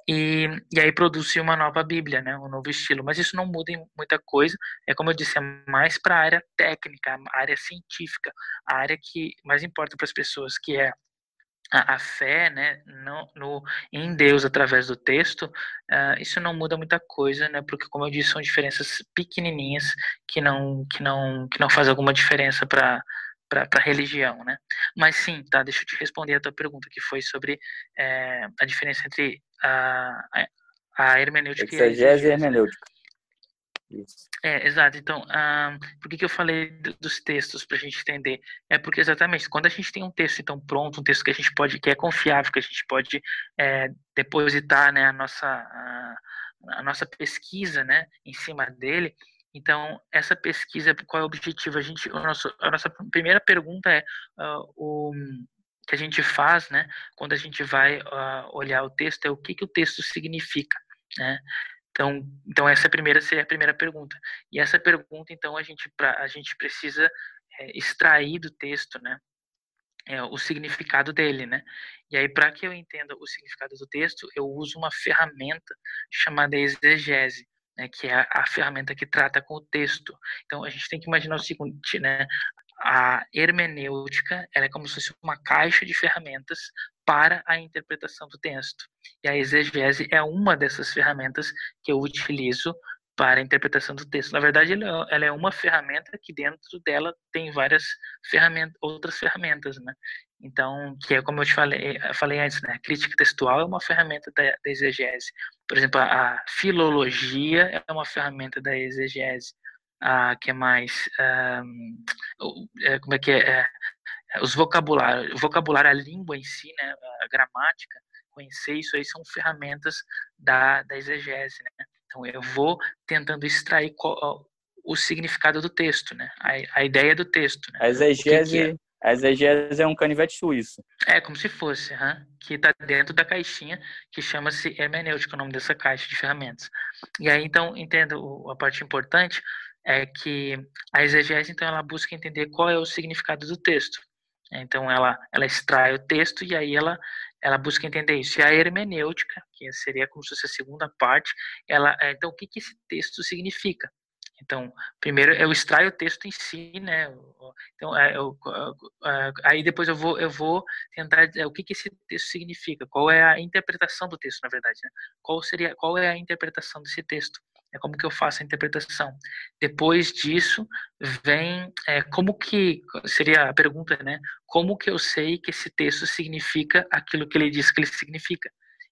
e, e aí produzir uma nova Bíblia, né, um novo estilo. Mas isso não muda em muita coisa. É como eu disse, é mais para a área técnica, a área científica, a área que mais importa para as pessoas, que é a, a fé, né, no, no, em Deus através do texto. Uh, isso não muda muita coisa, né, porque como eu disse, são diferenças pequenininhas que não que não que não faz alguma diferença para para a religião, né? Mas sim, tá, deixa eu te responder a tua pergunta, que foi sobre é, a diferença entre a, a, hermenêutica Exegese e a hermenêutica. Isso. É, exato. Então, ah, por que, que eu falei dos textos para a gente entender? É porque exatamente quando a gente tem um texto então pronto, um texto que a gente pode, que é confiável, que a gente pode é, depositar, né, a nossa a, a, nossa pesquisa, né, em cima dele. Então, essa pesquisa, qual é o objetivo? A gente, o nosso, a nossa primeira pergunta é uh, o que a gente faz, né, quando a gente vai uh, olhar o texto, é o que, que o texto significa, né? Então, então essa é primeira seria a primeira pergunta. E essa pergunta, então, a gente pra, a gente precisa é, extrair do texto, né, é, o significado dele, né? E aí, para que eu entenda o significado do texto, eu uso uma ferramenta chamada exegese né, que é a, ferramenta que trata com o texto. Então a gente tem que imaginar o seguinte, né, a hermenêutica é como se fosse uma caixa de ferramentas para a interpretação do texto. E a exegese é uma dessas ferramentas que eu utilizo para a interpretação do texto. Na verdade, ela é uma ferramenta que dentro dela tem várias ferramentas, outras ferramentas, né? Então, que é como eu te falei, eu falei antes, né? A crítica textual é uma ferramenta da, da exegese. Por exemplo, a, a, filologia é uma ferramenta da exegese. A que é mais, um, como é que é, é os vocabulários, vocabulário, a língua em si, né? A gramática, conhecer isso aí são ferramentas da, da exegese, né? Então, eu vou tentando extrair qual, o significado do texto, né? A, a ideia do texto. Né? A exegese, que que é? a exegese é um canivete suíço. É, como se fosse, hein? que está dentro da caixinha que chama-se hermenêutica, o nome dessa caixa de ferramentas. E aí, então, entendo a parte importante é que a exegese, então, ela busca entender qual é o significado do texto. Então, ela, ela extrai o texto e aí ela, ela busca entender isso. E a hermenêutica, que seria como se fosse a segunda parte, ela, é, então, o que, que esse texto significa? Então, primeiro eu extraio o texto em si, né? Então, é, eu, aí depois eu vou, eu vou tentar o que, que esse texto significa, qual é a interpretação do texto, na verdade, né? Qual seria, qual é a interpretação desse texto? É como que eu faço a interpretação. Depois disso, vem é, como que seria a pergunta, né? Como que eu sei que esse texto significa aquilo que ele diz que ele significa?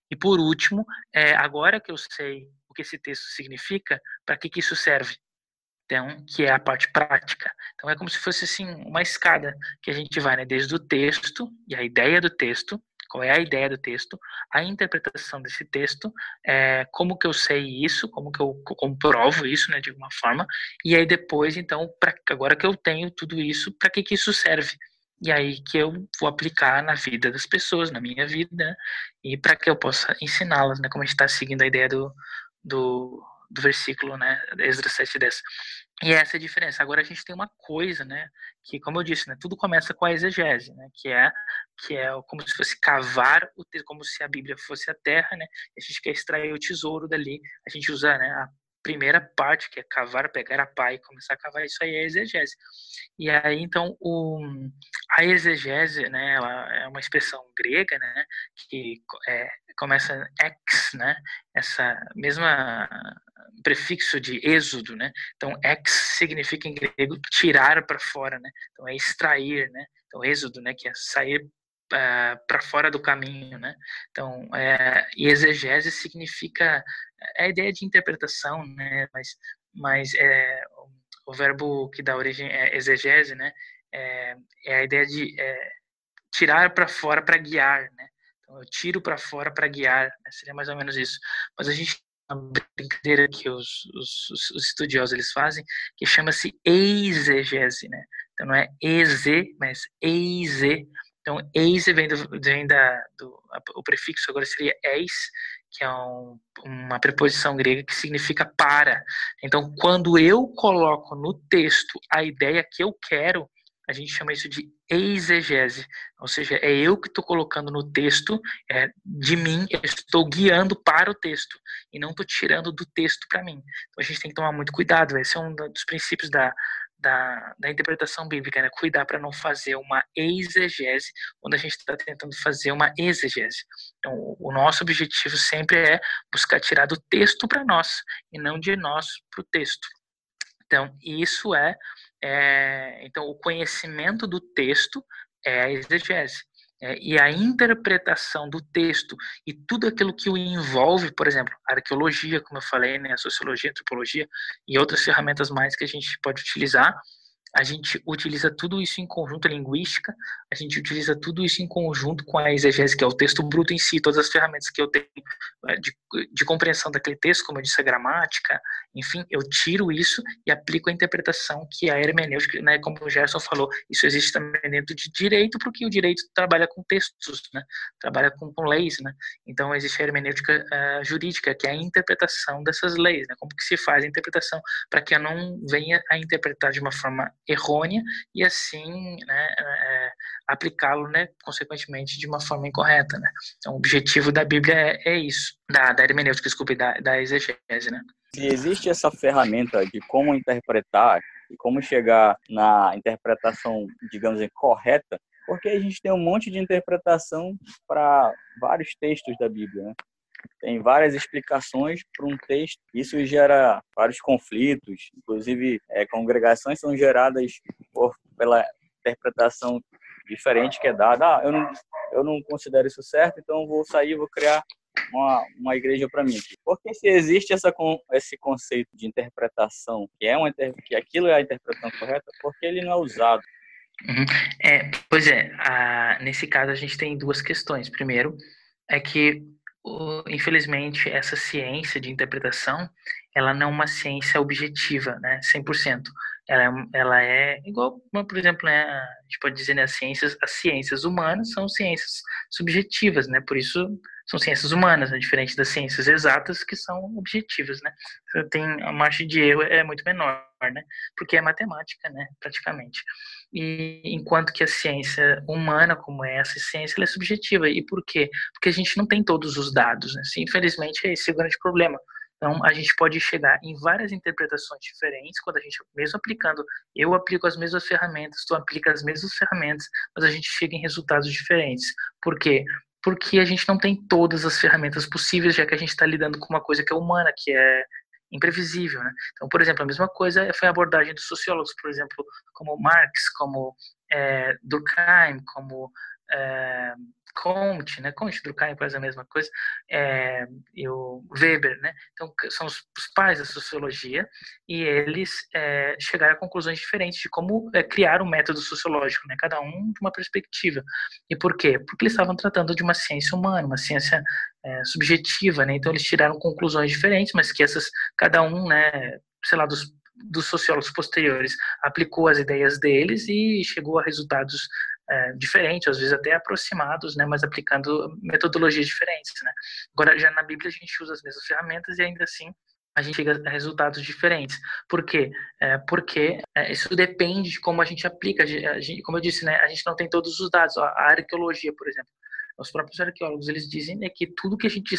E por último, é, agora que eu sei o que esse texto significa, para que que isso serve? Então, que é a parte prática. Então é como se fosse assim uma escada que a gente vai, né, desde o texto e a ideia do texto qual é a ideia do texto, a interpretação desse texto, é, como que eu sei isso, como que eu comprovo isso, né, de alguma forma, e aí depois, então, pra, agora que eu tenho tudo isso, para que que isso serve? E aí que eu vou aplicar na vida das pessoas, na minha vida, e para que eu possa ensiná-las, né, como a gente está seguindo a ideia do, do, do versículo, né, Esdras 7:10. E essa é a diferença. Agora a gente tem uma coisa, né, que como eu disse, né, tudo começa com a exegese, né, que é que é como se fosse cavar o como se a Bíblia fosse a terra, né? a gente quer extrair o tesouro dali. A gente usa, né, a primeira parte, que é cavar, pegar a pá e começar a cavar, isso aí é exegese. E aí, então, o, a exegese, né, ela é uma expressão grega, né, que é, começa ex, né, essa mesma prefixo de êxodo, né, então ex significa em grego tirar para fora, né, então é extrair, né, então êxodo, né, que é sair uh, eh, para fora do caminho, né? Então, é, e exegese significa é a ideia de interpretação, né? Mas, mas é, o verbo que dá origem é exegese, né? É, é a ideia de é, tirar para fora para guiar, né? Então, eu tiro para fora para guiar, né? seria mais ou menos isso. Mas a gente uma brincadeira que os, os, os, estudiosos eles fazem, que chama-se exegese, né? Então não é exe, mas eise, então, eis vem, do, vem da, do, o prefixo agora seria eis, que é um, uma preposição grega que significa para. Então, quando eu coloco no texto a ideia que eu quero, a gente chama isso de exegese, ou seja, é eu que estou colocando no texto, é, de mim, eu estou guiando para o texto e não estou tirando do texto para mim. Então a gente tem que tomar muito cuidado, esse é um dos princípios da, da, da interpretação bíblica, né? Cuidar para não fazer uma exegese quando a gente está tentando fazer uma exegese. Então, o nosso objetivo sempre é buscar tirar do texto para nós e não de nós para o texto. Então, isso é, é, então o conhecimento do texto é a exegese. É, e a interpretação do texto e tudo aquilo que o envolve, por exemplo, arqueologia, como eu falei, né, sociologia, antropologia e outras ferramentas mais que a gente pode utilizar, a gente utiliza tudo isso em conjunto, a linguística, a gente utiliza tudo isso em conjunto com a exegese, que é o texto bruto em si, todas as ferramentas que eu tenho é, de, de compreensão daquele texto, como eu disse, a gramática, enfim, eu tiro isso e aplico a interpretação que a hermenêutica, né, como o Gerson falou, isso existe também dentro de direito, porque o direito trabalha com textos, né, trabalha com, com leis, né, então existe a hermenêutica uh, jurídica, que é a interpretação dessas leis, né, como que se faz a interpretação para que eu não venha a interpretar de uma forma errônea e assim né, é, aplicá-lo, né, consequentemente, de uma forma incorreta. Né? Então, o objetivo da Bíblia é, é isso, da, da hermenêutica, desculpe, da, da exegese. Né? Se existe essa ferramenta de como interpretar e como chegar na interpretação, digamos assim, correta, porque a gente tem um monte de interpretação para vários textos da Bíblia, né? Tem várias explicações para um texto. Isso gera vários conflitos, inclusive é, congregações são geradas por, pela interpretação diferente que é dada. Ah, eu não, eu não considero isso certo, então vou sair, vou criar uma, uma igreja para mim. Porque se existe essa, esse conceito de interpretação, que é uma que aquilo é a interpretação correta, porque ele não é usado. Uhum. É, pois é, nesse caso a gente tem duas questões. Primeiro, é que infelizmente essa ciência de interpretação ela não é uma ciência objetiva, né, 100%. Ela é, ela é igual, por exemplo, né, a gente pode dizer, né, as ciências, as ciências humanas são ciências subjetivas, né, por isso são ciências humanas, né, diferente das ciências exatas que são objetivas, né. Tem a margem de erro é muito menor, né, porque é matemática, né, praticamente. E enquanto que a ciência humana, como é essa ciência, é subjetiva. E por quê? Porque a gente não tem todos os dados, né. Infelizmente, é esse o grande problema. Então, a gente pode chegar em várias interpretações diferentes, quando a gente, mesmo aplicando, eu aplico as mesmas ferramentas, tu aplica as mesmas ferramentas, mas a gente chega em resultados diferentes. Por quê? Porque a gente não tem todas as ferramentas possíveis, já que a gente está lidando com uma coisa que é humana, que é imprevisível, né? Então, por exemplo, a mesma coisa foi a abordagem dos sociólogos, por exemplo, como Marx, como é, Durkheim, como é, Comte, né? Comte, Durkheim quase a mesma coisa, é, e o Weber, né? Então, são os, os pais da sociologia e eles é, chegaram a conclusões diferentes de como é, criar um método sociológico, né? Cada um de uma perspectiva. E por quê? Porque eles estavam tratando de uma ciência humana, uma ciência é, subjetiva, né? Então, eles tiraram conclusões diferentes, mas que essas, cada um, né? Sei lá, dos dos sociólogos posteriores aplicou as ideias deles e chegou a resultados é, diferentes, às vezes até aproximados, né, mas aplicando metodologias diferentes. Né. Agora, já na Bíblia a gente usa as mesmas ferramentas e ainda assim a gente chega a resultados diferentes. Por quê? É, porque é, isso depende de como a gente aplica. A gente, como eu disse, né, a gente não tem todos os dados. A arqueologia, por exemplo, os próprios arqueólogos eles dizem né, que tudo que a gente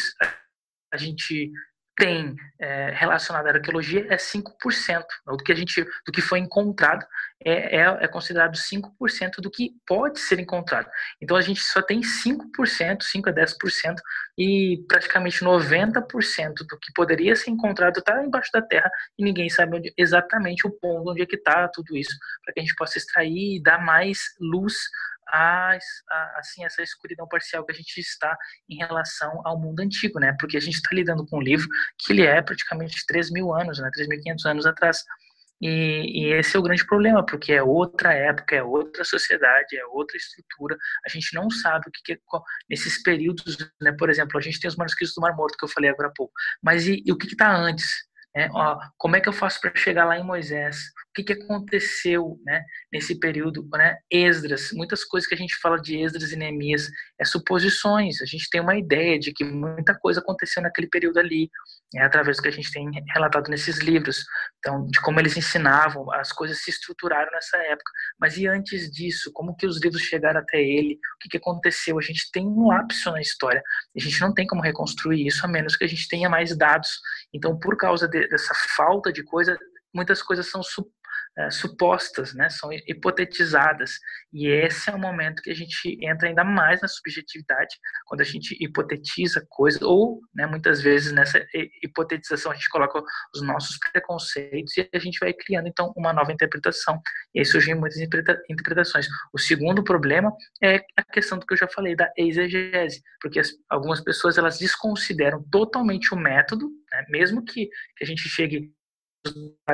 a gente tem é, relacionado à arqueologia é 5%. Do que a gente, do que foi encontrado é, é, é, considerado 5% do que pode ser encontrado. Então a gente só tem 5%, 5 a 10% e praticamente 90% do que poderia ser encontrado está embaixo da terra e ninguém sabe onde, exatamente o ponto onde é que está tudo isso, para que a gente possa extrair e dar mais luz a, a, assim essa escuridão parcial que a gente está em relação ao mundo antigo, né? Porque a gente está lidando com um livro que ele é praticamente 3 mil anos, né? 3.500 anos atrás. E, e, esse é o grande problema, porque é outra época, é outra sociedade, é outra estrutura. A gente não sabe o que, que é, nesses períodos, né? Por exemplo, a gente tem os manuscritos do Mar Morto que eu falei agora há pouco, mas e, e o que está antes? É, ó, como é que eu faço para chegar lá em Moisés? O que, que aconteceu né, nesse período? Né? Esdras, muitas coisas que a gente fala de Esdras e Neemias é suposições. A gente tem uma ideia de que muita coisa aconteceu naquele período ali, é, através do que a gente tem relatado nesses livros. Então, de como eles ensinavam, as coisas se estruturaram nessa época. Mas e antes disso? Como que os livros chegaram até ele? O que, que aconteceu? A gente tem um lapso na história. A gente não tem como reconstruir isso, a menos que a gente tenha mais dados. Então, por causa de, dessa falta de coisa, muitas coisas são é, supostas, né, são hipotetizadas. E esse é o momento que a gente entra ainda mais na subjetividade, quando a gente hipotetiza coisas, ou né, muitas vezes nessa hipotetização a gente coloca os nossos preconceitos e a gente vai criando então uma nova interpretação. E aí surgem muitas interpretações. O segundo problema é a questão do que eu já falei, da exegese, porque as, algumas pessoas elas desconsideram totalmente o método, né, mesmo que, que a gente chegue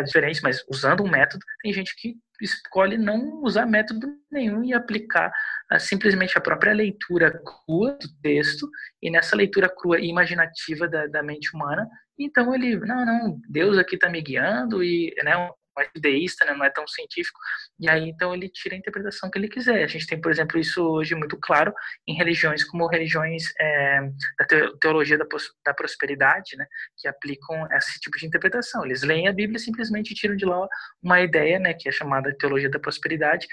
diferentes, mas usando um método, tem gente que escolhe não usar método nenhum e aplicar uh, simplesmente a própria leitura crua do texto e nessa leitura crua e imaginativa da, da mente humana, então ele, não, não, Deus aqui está me guiando e né, mais deísta, né, não é tão científico, e aí então ele tira a interpretação que ele quiser. A gente tem, por exemplo, isso hoje muito claro em religiões como religiões é, da teologia da, da prosperidade, né, que aplicam esse tipo de interpretação. Eles leem a Bíblia e simplesmente tiram de lá uma ideia, né, que é chamada teologia da prosperidade,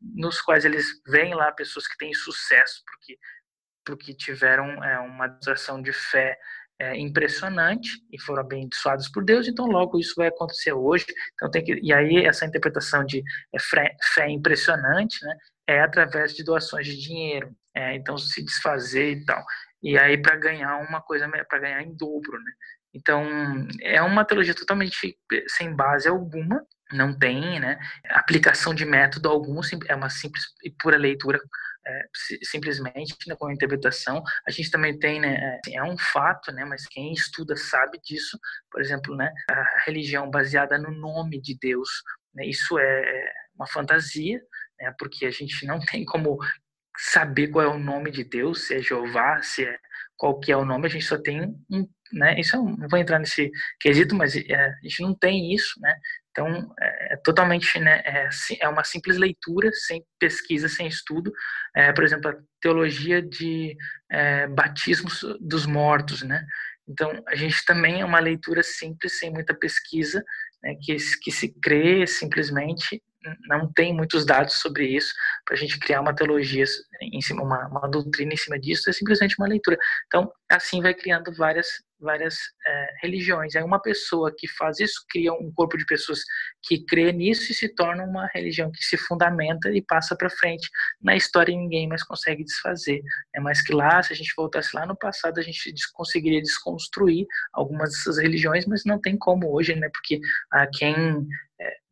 nos quais eles veem lá pessoas que têm sucesso porque porque tiveram é, uma demonstração de fé é, impressionante e foram abençoados por Deus, então logo isso vai acontecer hoje. Então tem que e aí essa interpretação de é, fé, fé impressionante, né, é através de doações de dinheiro. É, então se desfazer e tal. E aí para ganhar uma coisa para ganhar em dobro, né? Então é uma teologia totalmente sem base alguma, não tem, né, aplicação de método algum, é uma simples e pura leitura é, simplesmente né, com a interpretação. A gente também tem, né, é, assim, é um fato, né, mas quem estuda sabe disso. Por exemplo, né, a religião baseada no nome de Deus, né, isso é uma fantasia, né, porque a gente não tem como saber qual é o nome de Deus, se é Jeová, se é qual que é o nome, a gente só tem um, né, isso é um, não vou entrar nesse quesito, mas é, a gente não tem isso, né, então, é, é totalmente, né, é, é, uma simples leitura, sem pesquisa, sem estudo. É, por exemplo, a teologia de é, batismos dos mortos, né? Então, a gente também é uma leitura simples, sem muita pesquisa, né, que, que se crê simplesmente, não tem muitos dados sobre isso, para a gente criar uma teologia em cima, uma, uma doutrina em cima disso, é simplesmente uma leitura. Então, assim vai criando várias várias é, religiões. Aí uma pessoa que faz isso cria um corpo de pessoas que crê nisso e se torna uma religião que se fundamenta e passa para frente na história e ninguém mais consegue desfazer. É mais que lá, se a gente voltasse lá no passado, a gente conseguiria desconstruir algumas dessas religiões, mas não tem como hoje, né? Porque a quem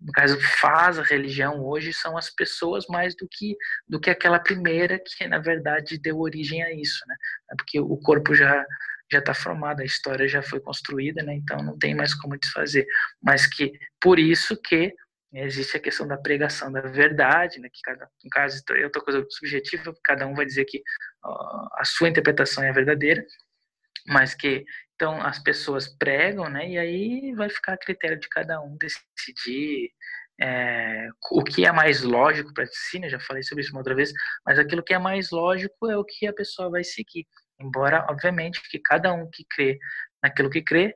no caso faz a religião hoje são as pessoas mais do que do que aquela primeira que na verdade deu origem a isso, né? Porque o corpo já já está formada, a história já foi construída, né? Então não tem mais como desfazer. Mas que por isso que existe a questão da pregação da verdade, né? Que cada, no caso é outra coisa subjetiva, cada um vai dizer que uh, a sua interpretação é verdadeira, mas que então as pessoas pregam, né? E aí vai ficar a critério de cada um decidir é, o que é mais lógico para si, né? Já falei sobre isso uma outra vez, mas aquilo que é mais lógico é o que a pessoa vai seguir. Embora, obviamente, que cada um que crê naquilo que crê,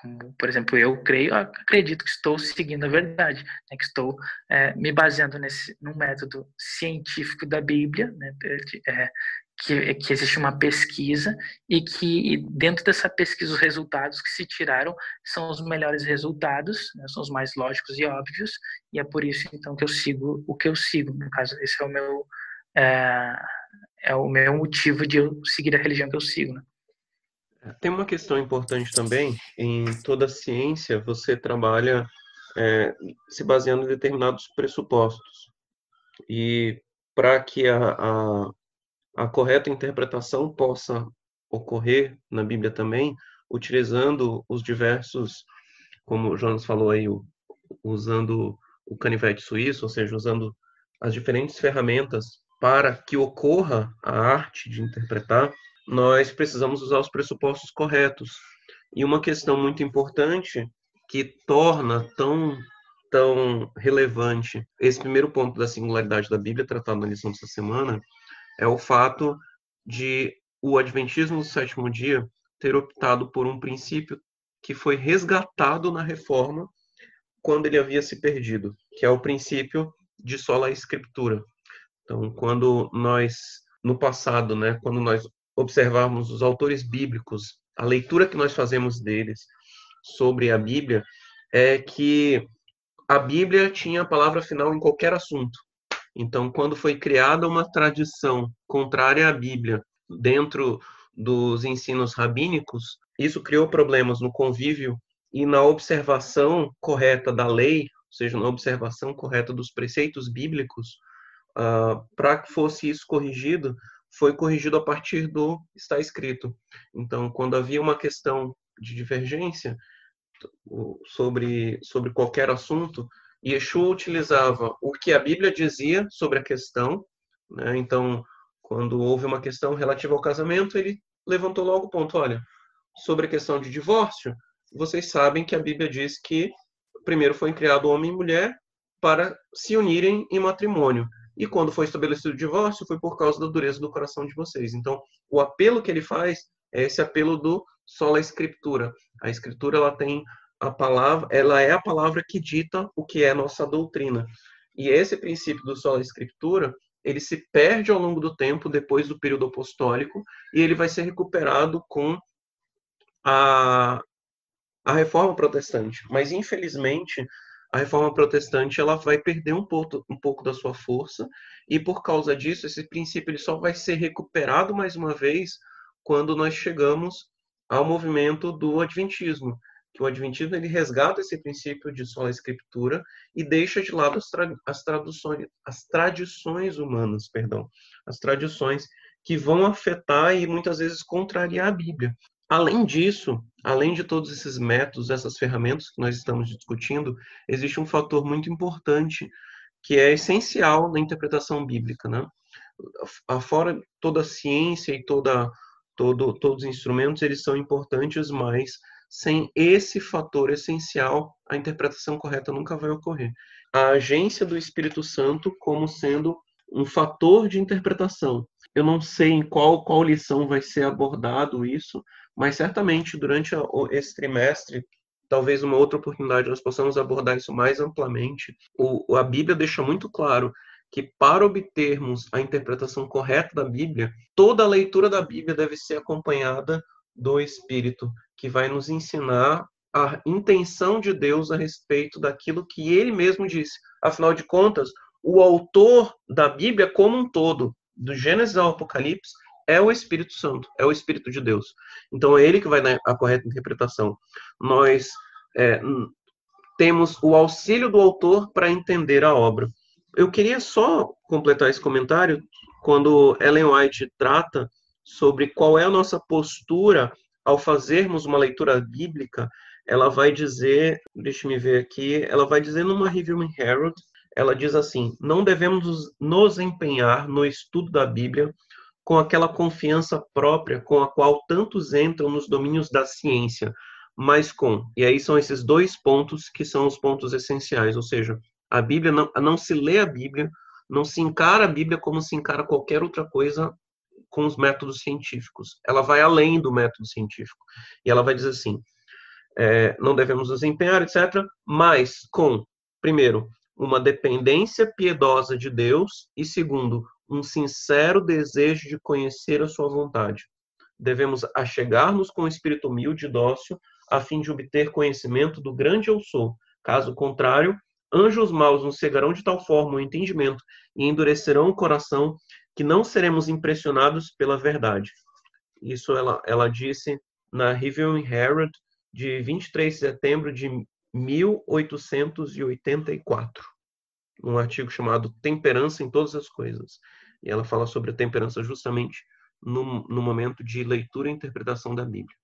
como, por exemplo, eu creio, acredito que estou seguindo a verdade, né, que estou é, me baseando nesse, num método científico da Bíblia, né, é, que, que existe uma pesquisa e que dentro dessa pesquisa os resultados que se tiraram são os melhores resultados, né, são os mais lógicos e óbvios, e é por isso então que eu sigo o que eu sigo. No caso, esse é o meu é, é o meu motivo de eu seguir a religião que eu sigo. Né? Tem uma questão importante também, em toda a ciência você trabalha é, se baseando em determinados pressupostos. E para que a, a, a correta interpretação possa ocorrer na Bíblia também, utilizando os diversos, como o Jonas falou aí, usando o canivete suíço, ou seja, usando as diferentes ferramentas para que ocorra a arte de interpretar, nós precisamos usar os pressupostos corretos. E uma questão muito importante que torna tão tão relevante esse primeiro ponto da singularidade da Bíblia tratado na lição dessa semana é o fato de o adventismo do sétimo dia ter optado por um princípio que foi resgatado na reforma quando ele havia se perdido, que é o princípio de sola escritura, então, quando nós, no passado, né, quando nós observarmos os autores bíblicos, a leitura que nós fazemos deles sobre a Bíblia é que a Bíblia tinha a palavra final em qualquer assunto. Então, quando foi criada uma tradição contrária à Bíblia dentro dos ensinos rabínicos, isso criou problemas no convívio e na observação correta da lei, ou seja, na observação correta dos preceitos bíblicos, uh, para que fosse isso corrigido, foi corrigido a partir do está escrito. Então, quando havia uma questão de divergência sobre, sobre qualquer assunto, Yeshua utilizava o que a Bíblia dizia sobre a questão. Né? Então, quando houve uma questão relativa ao casamento, ele levantou logo o ponto: olha, sobre a questão de divórcio, vocês sabem que a Bíblia diz que primeiro foi criado homem e mulher para se unirem em matrimônio. E quando foi estabelecido o divórcio, foi por causa da dureza do coração de vocês. Então, o apelo que ele faz é esse apelo do sola escritura. A escritura ela tem a palavra, ela é a palavra que dita o que é nossa doutrina. E esse princípio do sola escritura, ele se perde ao longo do tempo depois do período apostólico e ele vai ser recuperado com a, a reforma protestante. Mas, infelizmente, a reforma protestante ela vai perder um pouco, um pouco da sua força e por causa disso esse princípio ele só vai ser recuperado mais uma vez quando nós chegamos ao movimento do adventismo que o adventismo ele resgata esse princípio de sola escritura e deixa de lado as, tra as traduções as tradições humanas perdão as tradições que vão afetar e muitas vezes contrariar a Bíblia Além disso, além de todos esses métodos, essas ferramentas que nós estamos discutindo, existe um fator muito importante que é essencial na interpretação bíblica, né? Fora toda a ciência e toda, todo, todos os instrumentos, eles são importantes, mas sem esse fator essencial, a interpretação correta nunca vai ocorrer. A agência do Espírito Santo como sendo um fator de interpretação. Eu não sei em qual, qual lição vai ser abordado isso, mas certamente durante esse trimestre, talvez uma outra oportunidade nós possamos abordar isso mais amplamente. O, a Bíblia deixa muito claro que para obtermos a interpretação correta da Bíblia, toda a leitura da Bíblia deve ser acompanhada do Espírito, que vai nos ensinar a intenção de Deus a respeito daquilo que ele mesmo disse. Afinal de contas, o autor da Bíblia como um todo, do Gênesis ao Apocalipse, é o Espírito Santo, é o Espírito de Deus. Então é ele que vai dar a correta interpretação. Nós é, temos o auxílio do autor para entender a obra. Eu queria só completar esse comentário quando Ellen White trata sobre qual é a nossa postura ao fazermos uma leitura bíblica. Ela vai dizer, deixa me ver aqui, ela vai dizer numa Review in Herald, ela diz assim: não devemos nos empenhar no estudo da Bíblia com aquela confiança própria com a qual tantos entram nos domínios da ciência, mas com, e aí são esses dois pontos que são os pontos essenciais, ou seja, a Bíblia não, não se lê a Bíblia, não se encara a Bíblia como se encara qualquer outra coisa com os métodos científicos. Ela vai além do método científico. E ela vai dizer assim: é, não devemos nos empenhar, etc., mas com, primeiro, uma dependência piedosa de Deus, e segundo, um sincero desejo de conhecer a sua vontade. Devemos achegar-nos com espírito humilde e dócil, a fim de obter conhecimento do grande eu sou. Caso contrário, anjos maus nos cegarão de tal forma o entendimento e endurecerão o coração que não seremos impressionados pela verdade. Isso ela, ela disse na Review Herald de 23 de setembro de 1884 um artigo chamado Temperança em Todas as Coisas. E ela fala sobre a temperança justamente no, no momento de leitura e interpretação da Bíblia.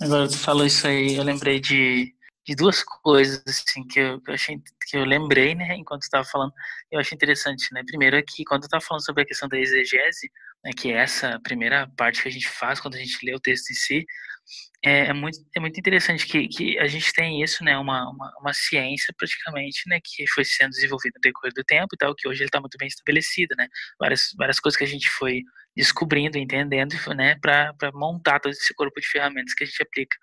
Agora tu falou isso aí, eu lembrei de, de duas coisas assim que eu, que eu achei que eu lembrei, né, enquanto estava falando. Eu achei interessante, né? Primeiro é que quando eu estava falando sobre a questão da exegese, né, que é essa primeira parte que a gente faz quando a gente lê o texto em si, é, é, muito, é muito interessante que, que a gente tem isso, né, uma, uma, uma ciência praticamente, né, que foi sendo desenvolvida no decorrer do tempo e tal, que hoje está muito bem estabelecida, né, várias, várias coisas que a gente foi descobrindo, entendendo, né, para montar todo esse corpo de ferramentas que a gente aplica.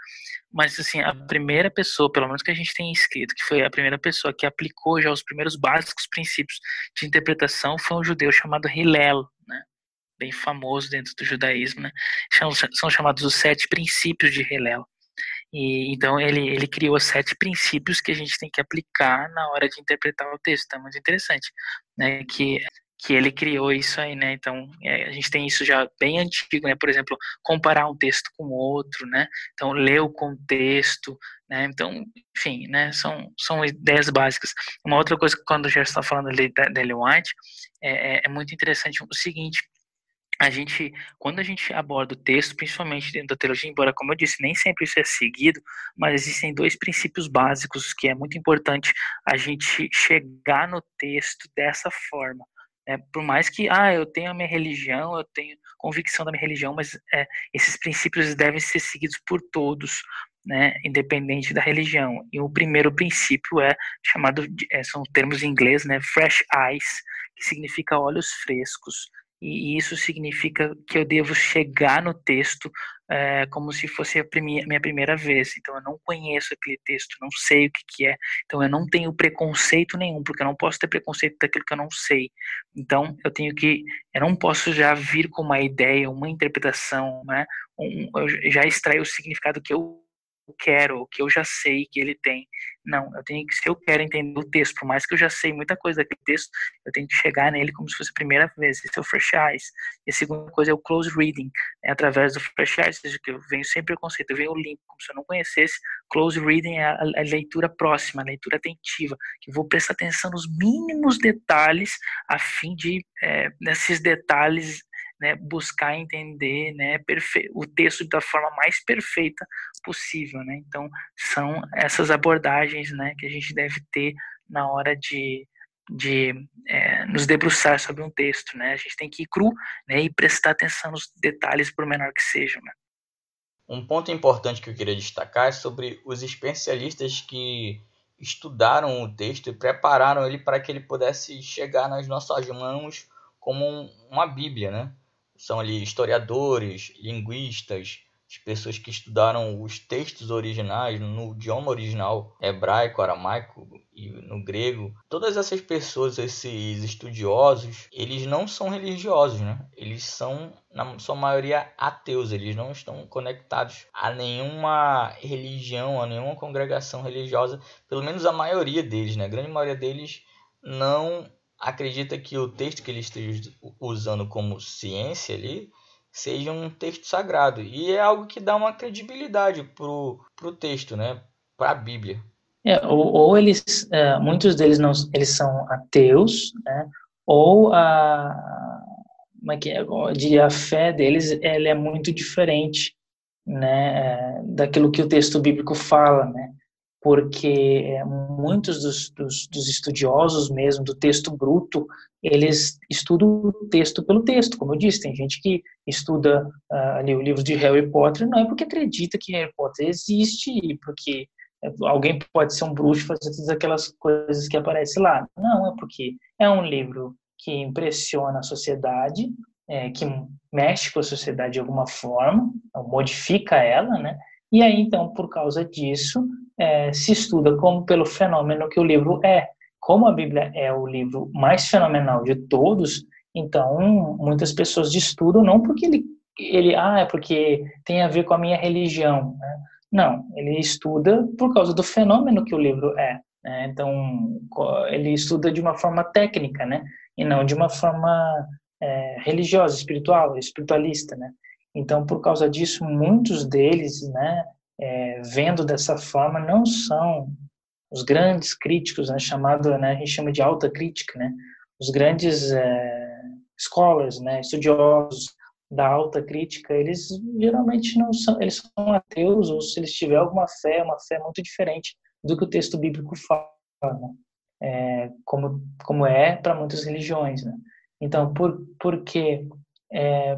Mas, assim, a primeira pessoa, pelo menos que a gente tem escrito, que foi a primeira pessoa que aplicou já os primeiros básicos princípios de interpretação, foi um judeu chamado Hillel, bem famoso dentro do judaísmo, né? São, chamados os sete princípios de Hillel. E, então ele, ele criou sete princípios que a gente tem que aplicar na hora de interpretar o texto. Tá muito interessante, né? Que que ele criou isso aí, né? Então é, a gente tem isso já bem antigo, né? Por exemplo, comparar um texto com outro, né? Então ler o contexto, né? Então, enfim, né? São são ideias básicas. Uma outra coisa que quando já está falando ali da Ellen White é, é, é muito interessante o seguinte a gente, quando a gente aborda o texto, principalmente dentro da teologia, embora, como eu disse, nem sempre isso é seguido, mas existem dois princípios básicos que é muito importante a gente chegar no texto dessa forma. É, por mais que, ah, eu tenho a minha religião, eu tenho convicção da minha religião, mas é, esses princípios devem ser seguidos por todos, né, independente da religião. E o primeiro princípio é chamado, é, são termos em inglês, né, fresh eyes, que significa olhos frescos e isso significa que eu devo chegar no texto é, como se fosse a minha primeira vez. Então eu não conheço aquele texto, não sei o que, que é. Então eu não tenho preconceito nenhum, porque eu não posso ter preconceito daquilo que eu não sei. Então eu tenho que, eu não posso já vir com uma ideia, uma interpretação, né? Um, eu já extrair o significado que eu quero, que eu já sei que ele tem. Não, eu tenho que, se eu quero entender o texto, por mais que eu já sei muita coisa daquele texto, eu tenho que chegar nele como se fosse a primeira vez. Esse é o fresh eyes. E a segunda coisa é o close reading, é através do fresh eyes, seja, que eu venho sempre o conceito, eu venho o link, como se eu não conhecesse. Close reading é a, a leitura próxima, a leitura atentiva, que eu vou prestar atenção nos mínimos detalhes, a fim de, é, nesses detalhes, né, buscar entender né, o texto da forma mais perfeita possível. Né? Então, são essas abordagens né, que a gente deve ter na hora de, de é, nos debruçar sobre um texto. Né? A gente tem que ir cru né, e prestar atenção nos detalhes, por menor que sejam. Né? Um ponto importante que eu queria destacar é sobre os especialistas que estudaram o texto e prepararam ele para que ele pudesse chegar nas nossas mãos como uma Bíblia, né? São ali historiadores, linguistas, as pessoas que estudaram os textos originais no idioma original hebraico, aramaico e no grego. Todas essas pessoas, esses estudiosos, eles não são religiosos, né? Eles são, na sua maioria, ateus. Eles não estão conectados a nenhuma religião, a nenhuma congregação religiosa. Pelo menos a maioria deles, né? A grande maioria deles não acredita que o texto que ele esteja usando como ciência ali seja um texto sagrado. E é algo que dá uma credibilidade pro, pro texto, né? Para a Bíblia. É, ou, ou, eles, uh, muitos deles não, eles são ateus, né? Ou a, como é que é? a fé deles ela é muito diferente, né? Daquilo que o texto bíblico fala, né? Porque é, muitos dos, dos, dos, estudiosos mesmo do texto bruto eles estudam o texto pelo texto, como eu disse, tem gente que estuda uh, ali o livro de Harry Potter não é porque acredita que Harry Potter existe e porque alguém pode ser um bruxo fazer todas aquelas coisas que aparecem lá, não é porque é um livro que impressiona a sociedade, é, que mexe com a sociedade de alguma forma, modifica ela, né? E aí, então, por causa disso, é, se estuda como pelo fenômeno que o livro é. Como a Bíblia é o livro mais fenomenal de todos, então muitas pessoas estudam não porque ele, ele ah, é porque tem a ver com a minha religião. Né? Não, ele estuda por causa do fenômeno que o livro é. Né? Então, ele estuda de uma forma técnica, né? E não de uma forma é, religiosa, espiritual, espiritualista, né? Então, por causa disso, muitos deles, né, é, vendo dessa forma, não são os grandes críticos, né, chamado, né, a gente chama de alta crítica, né, os grandes é, scholars, né, estudiosos da alta crítica, eles geralmente não são, eles são ateus ou se eles tiverem alguma fé, uma fé muito diferente do que o texto bíblico fala, né, é, como como é para muitas religiões, né. Então, por porque é,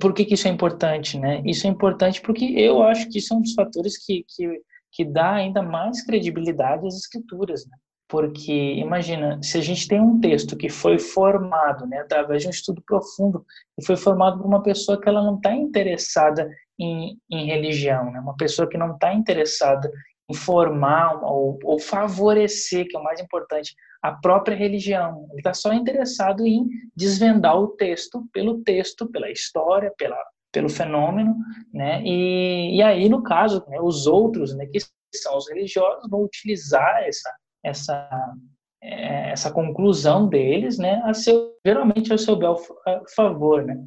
por que, que, isso é importante, né? Isso é importante porque eu acho que isso é um dos fatores que, que, que dá ainda mais credibilidade às escrituras, né? Porque, imagina, se a gente tem um texto que foi formado, né, através de um estudo profundo, e foi formado por uma pessoa que ela não está interessada em, em religião, né? Uma pessoa que não está interessada em formar ou, ou favorecer, que é o mais importante, a própria religião. Ele está só interessado em desvendar o texto pelo texto, pela história, pela, pelo fenômeno, né? E, e aí, no caso, né, os outros, né, que são os religiosos, vão utilizar essa essa é, essa conclusão deles, né, a seu, geralmente ao seu bel favor, né?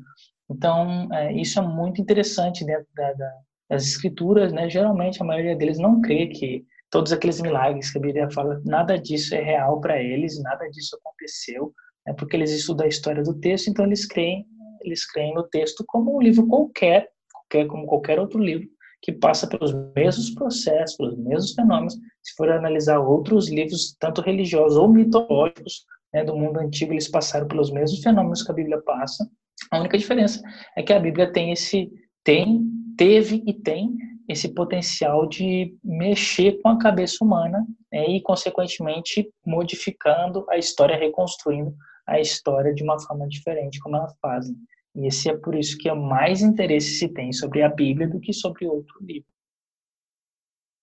Então, é, isso é muito interessante dentro da, da, das escrituras, né? Geralmente a maioria deles não crê que todos aqueles milagres que a Bíblia fala, nada disso é real para eles, nada disso aconteceu, né, porque eles estudam a história do texto, então eles creem, eles creem no texto como um livro qualquer, qualquer como qualquer outro livro, que passa pelos mesmos processos, pelos mesmos fenômenos. Se for analisar outros livros, tanto religiosos ou mitológicos, né, do mundo antigo, eles passaram pelos mesmos fenômenos que a Bíblia passa. A única diferença é que a Bíblia tem esse tem, teve e tem esse potencial de mexer com a cabeça humana né, e, consequentemente, modificando a história, reconstruindo a história de uma forma diferente, como ela faz. E esse é por isso que é mais interesse se tem sobre a Bíblia do que sobre outro livro.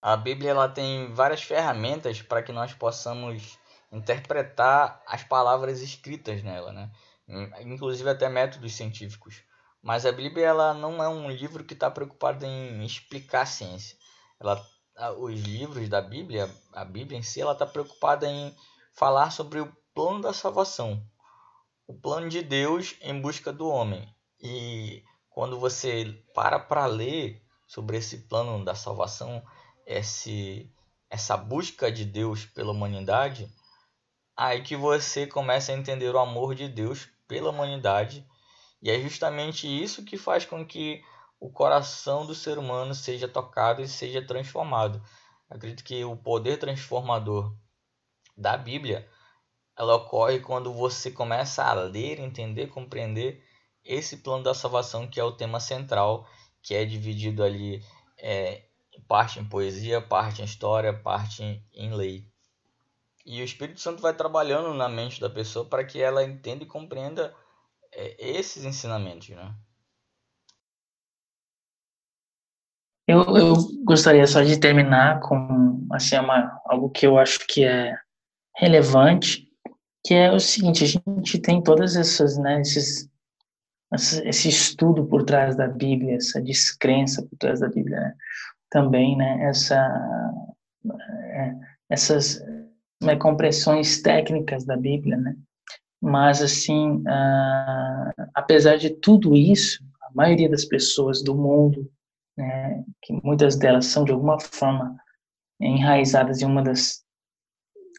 A Bíblia ela tem várias ferramentas para que nós possamos interpretar as palavras escritas nela, né? Inclusive até métodos científicos. Mas a Bíblia ela não é um livro que está preocupado em explicar a ciência. Ela, os livros da Bíblia, a Bíblia em si, ela está preocupada em falar sobre o plano da salvação, o plano de Deus em busca do homem. E quando você para para ler sobre esse plano da salvação, esse, essa busca de Deus pela humanidade, aí que você começa a entender o amor de Deus pela humanidade. E é justamente isso que faz com que o coração do ser humano seja tocado e seja transformado. Acredito que o poder transformador da Bíblia ela ocorre quando você começa a ler, entender, compreender esse plano da salvação que é o tema central, que é dividido ali é, parte em poesia, parte em história, parte em, em lei. E o Espírito Santo vai trabalhando na mente da pessoa para que ela entenda e compreenda esses ensinamentos, né? Eu, eu gostaria só de terminar com assim, uma, algo que eu acho que é relevante que é o seguinte, a gente tem todas essas, né, esses, esse estudo por trás da Bíblia, essa descrença por trás da Bíblia, né? também, né, essa, é, essas né, compressões técnicas da Bíblia, né, mas assim, ah, apesar de tudo isso, a maioria das pessoas do mundo, né, que muitas delas são de alguma forma enraizadas em uma das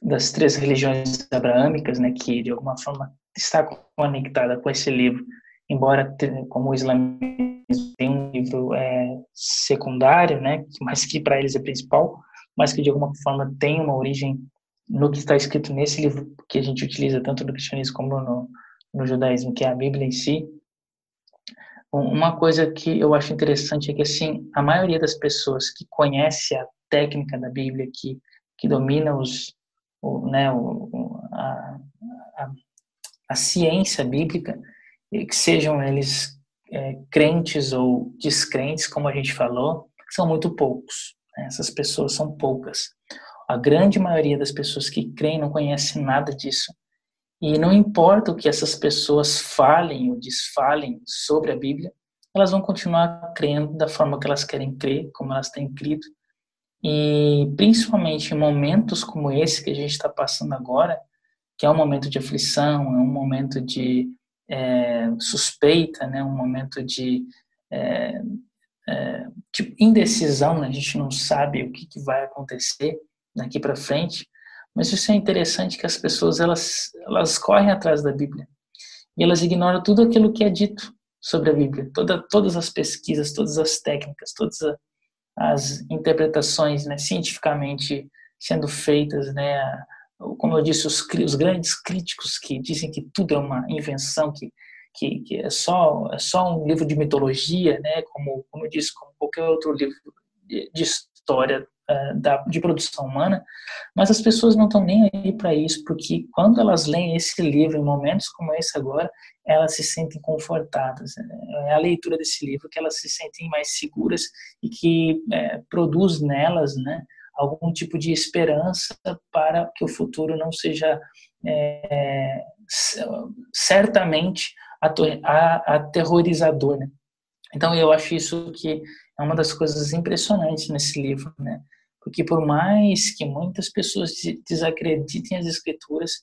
das três religiões abraâmicas, né, que de alguma forma está conectada com esse livro, embora como o islamismo tem um livro é, secundário, né, mas que para eles é principal, mas que de alguma forma tem uma origem no que está escrito nesse livro que a gente utiliza tanto no cristianismo como no, no judaísmo, que é a Bíblia em si. Uma coisa que eu acho interessante é que assim a maioria das pessoas que conhece a técnica da Bíblia, que que domina os o, né, o, a, a, a, ciência bíblica, que sejam eles é, crentes ou descrentes, como a gente falou, são muito poucos. Né? Essas pessoas são poucas. A grande maioria das pessoas que creem não conhece nada disso. E não importa o que essas pessoas falem ou desfalem sobre a Bíblia, elas vão continuar crendo da forma que elas querem crer, como elas têm crido, e principalmente em momentos como esse que a gente está passando agora, que é um momento de aflição, é um momento de é, suspeita, né? um momento de, é, é, de indecisão, né? a gente não sabe o que, que vai acontecer daqui para frente, mas isso é interessante que as pessoas elas, elas correm atrás da Bíblia. E elas ignoram tudo aquilo que é dito sobre a Bíblia, toda, todas as pesquisas, todas as técnicas, todas as as interpretações né, cientificamente sendo feitas, né, como eu disse, os, os, grandes críticos que dizem que tudo é uma invenção, que, que, que, é, só, é só um livro de mitologia, né, como, como eu disse, como qualquer outro livro de, de história uh, da, de produção humana, mas as pessoas não estão nem aí para isso, porque quando elas leem esse livro em momentos como esse agora, elas se sentem confortadas. É a leitura desse livro que elas se sentem mais seguras e que é, produz nelas, né, algum tipo de esperança para que o futuro não seja é, certamente aterrorizador, né? Então eu acho isso que é uma das coisas impressionantes nesse livro, né? Porque por mais que muitas pessoas desacreditem as escrituras,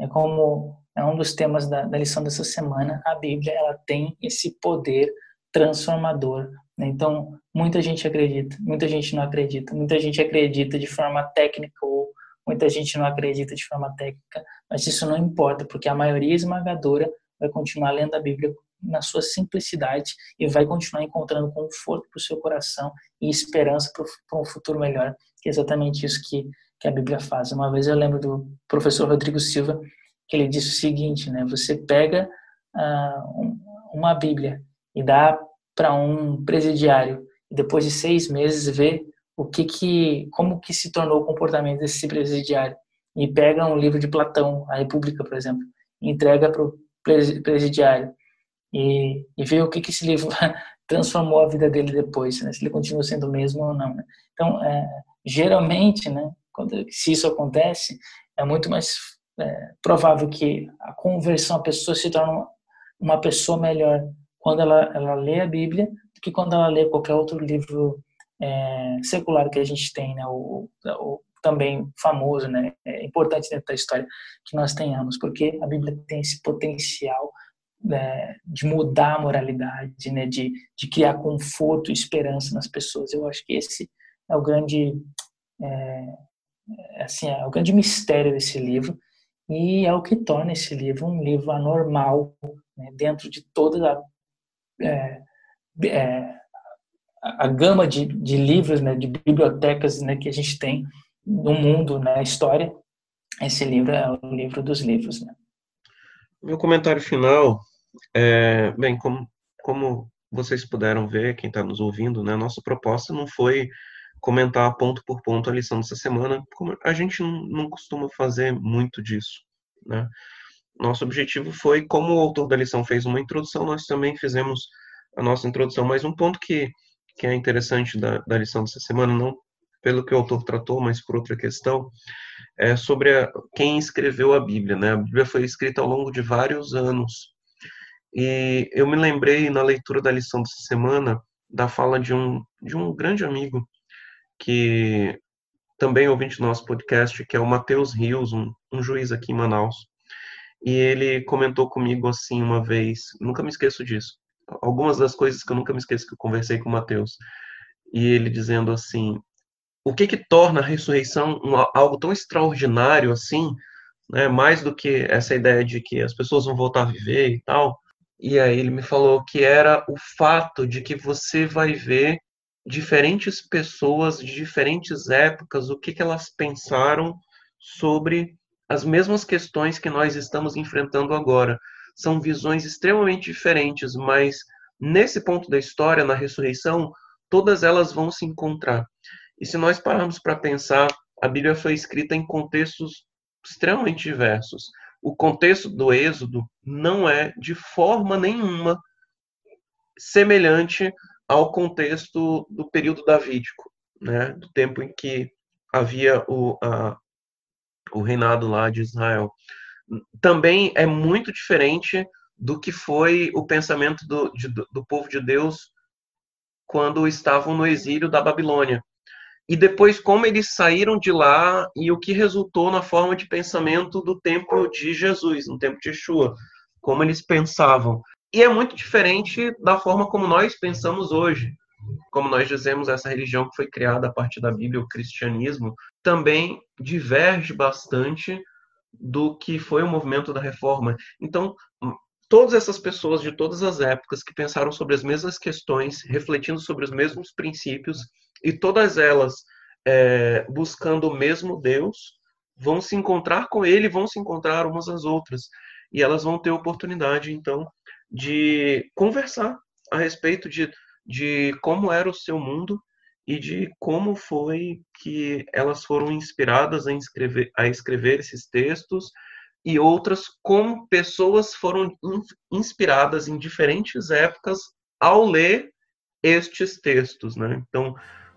é como é um dos temas da, da lição dessa semana, a Bíblia ela tem esse poder transformador. Né? Então, muita gente acredita, muita gente não acredita, muita gente acredita de forma técnica ou muita gente não acredita de forma técnica, mas isso não importa, porque a maioria esmagadora vai continuar lendo a Bíblia na sua simplicidade e vai continuar encontrando conforto para o seu coração e esperança para um futuro melhor, que é exatamente isso que, que a Bíblia faz. Uma vez eu lembro do professor Rodrigo Silva, que ele disse o seguinte, né? Você pega uh, uma Bíblia e dá para um presidiário e depois de seis meses vê o que que como que se tornou o comportamento desse presidiário e pega um livro de Platão, a República, por exemplo, entrega para o presidiário e, e ver o que, que esse livro transformou a vida dele depois, né? se ele continua sendo o mesmo ou não. Né? Então, é, geralmente, né, quando, se isso acontece, é muito mais é, provável que a conversão, a pessoa se torne uma, pessoa melhor quando ela, ela lê a Bíblia do que quando ela lê qualquer outro livro é, secular que a gente tem, né? O, o, também famoso, né? É importante dentro da história que nós tenhamos, porque a Bíblia tem esse potencial né, de mudar a moralidade, né? De, de criar conforto e esperança nas pessoas. Eu acho que esse é o grande, é, assim, é o grande mistério desse livro e é o que torna esse livro um livro anormal né, dentro de toda a, é, é, a gama de, de livros, né, de bibliotecas né, que a gente tem no mundo, na história, esse livro é o livro dos livros. Né? Meu comentário final é, bem, como, como vocês puderam ver, quem está nos ouvindo, né, nossa proposta não foi comentar ponto por ponto a lição dessa semana, como a gente não, não costuma fazer muito disso, né? Nosso objetivo foi, como o autor da lição fez uma introdução, nós também fizemos a nossa introdução, mas um ponto que, que é interessante da, da lição dessa semana, não pelo que o autor tratou, mas por outra questão, é sobre a, quem escreveu a Bíblia. Né? A Bíblia foi escrita ao longo de vários anos. E eu me lembrei na leitura da lição dessa semana da fala de um, de um grande amigo que também ouvinte do nosso podcast, que é o Matheus Rios, um, um juiz aqui em Manaus. E ele comentou comigo assim uma vez, nunca me esqueço disso. Algumas das coisas que eu nunca me esqueço que eu conversei com o Matheus. E ele dizendo assim: o que que torna a ressurreição algo tão extraordinário assim, né, mais do que essa ideia de que as pessoas vão voltar a viver e tal. E aí ele me falou que era o fato de que você vai ver diferentes pessoas de diferentes épocas, o que, que elas pensaram sobre as mesmas questões que nós estamos enfrentando agora. São visões extremamente diferentes, mas nesse ponto da história, na ressurreição, todas elas vão se encontrar. E se nós pararmos para pensar, a Bíblia foi escrita em contextos extremamente diversos. O contexto do Êxodo não é de forma nenhuma semelhante ao contexto do período davídico, né? do tempo em que havia o, a, o reinado lá de Israel. Também é muito diferente do que foi o pensamento do, de, do povo de Deus quando estavam no exílio da Babilônia e depois como eles saíram de lá e o que resultou na forma de pensamento do tempo de Jesus, no tempo de Yeshua, como eles pensavam. E é muito diferente da forma como nós pensamos hoje. Como nós dizemos, essa religião que foi criada a partir da Bíblia, o cristianismo, também diverge bastante do que foi o movimento da reforma. Então, todas essas pessoas de todas as épocas que pensaram sobre as mesmas questões, refletindo sobre os mesmos princípios, e todas elas é, buscando o mesmo Deus, vão se encontrar com Ele, vão se encontrar umas às outras. E elas vão ter oportunidade, então, de conversar a respeito de, de como era o seu mundo e de como foi que elas foram inspiradas a escrever, a escrever esses textos e outras como pessoas foram inspiradas em diferentes épocas ao ler estes textos, né? Então,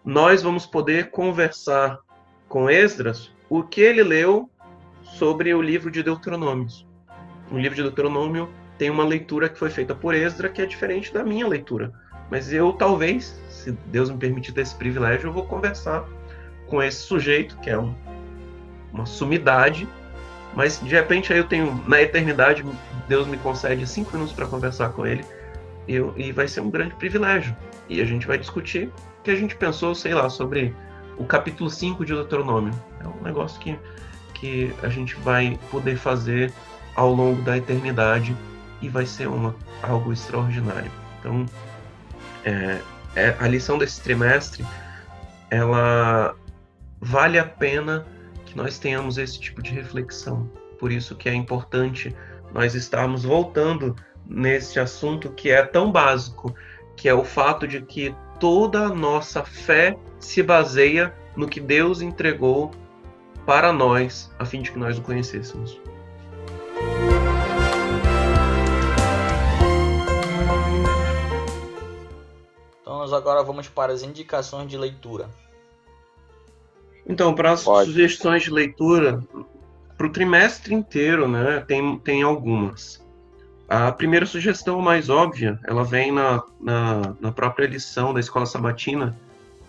nós vamos poder conversar com Esdras o que ele leu sobre o livro de Deuteronômios. O livro de Deuteronômio tem uma leitura que foi feita por Esdras que é diferente da minha leitura. Mas eu talvez, se Deus me permitir ter esse privilégio, eu vou conversar com esse sujeito, que é um, uma sumidade, mas de repente aí eu tenho, na eternidade, Deus me concede cinco minutos para conversar com ele, eu, e vai ser um grande privilégio. E a gente vai discutir que a gente pensou, sei lá, sobre o capítulo 5 de Deuteronômio. É um negócio que, que a gente vai poder fazer ao longo da eternidade e vai ser uma, algo extraordinário. Então, é, é, a lição desse trimestre, ela vale a pena que nós tenhamos esse tipo de reflexão. Por isso que é importante nós estarmos voltando nesse assunto que é tão básico, que é o fato de que toda a nossa fé se baseia no que Deus entregou para nós, a fim de que nós o conhecêssemos. Então, nós agora vamos para as indicações de leitura. Então, para as Pode. sugestões de leitura, para o trimestre inteiro, né, tem, tem algumas. A primeira sugestão mais óbvia, ela vem na, na, na própria lição da Escola Sabatina,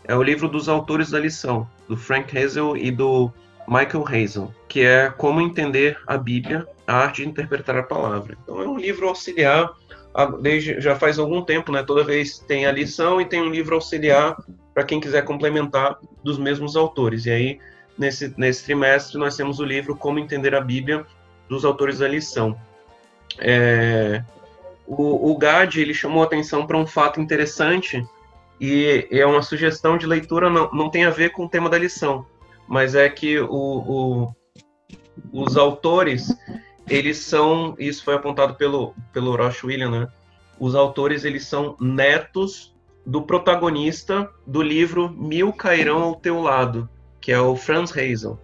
é o livro dos autores da lição, do Frank Hazel e do Michael Hazel, que é Como Entender a Bíblia, a Arte de Interpretar a Palavra. Então, é um livro auxiliar, desde, já faz algum tempo, né, toda vez tem a lição e tem um livro auxiliar para quem quiser complementar dos mesmos autores. E aí, nesse, nesse trimestre, nós temos o livro Como Entender a Bíblia, dos autores da lição. É, o, o Gad ele chamou atenção para um fato interessante e é uma sugestão de leitura, não, não tem a ver com o tema da lição, mas é que o, o, os autores, eles são, isso foi apontado pelo, pelo Roche William, né? Os autores, eles são netos do protagonista do livro Mil Cairão ao Teu Lado, que é o Franz Hazel.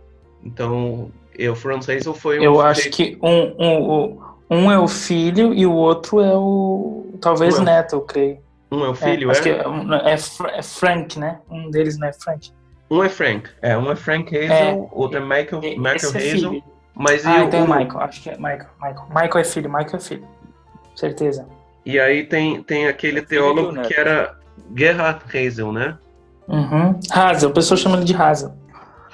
Então, o Franz Hazel foi um Eu acho que um, um, um é o filho e o outro é o. Talvez Um é o- neto, eu creio. Um é o filho, é, acho é? que é, um- é é Frank, né? Um deles não é Frank. Um é Frank. É, um é Frank Hazel, É, outro é Michael, E- Michael Esse é Hazel. filho. Mas Ah, e, então é o, Michael. Acho que é Michael. Michael, Michael é filho, Michael é filho. Certeza. e aí tem, tem aquele É teólogo que era Gerhard Hazel, né? Uhum. Hazel, o pessoal chama ele de Hazel.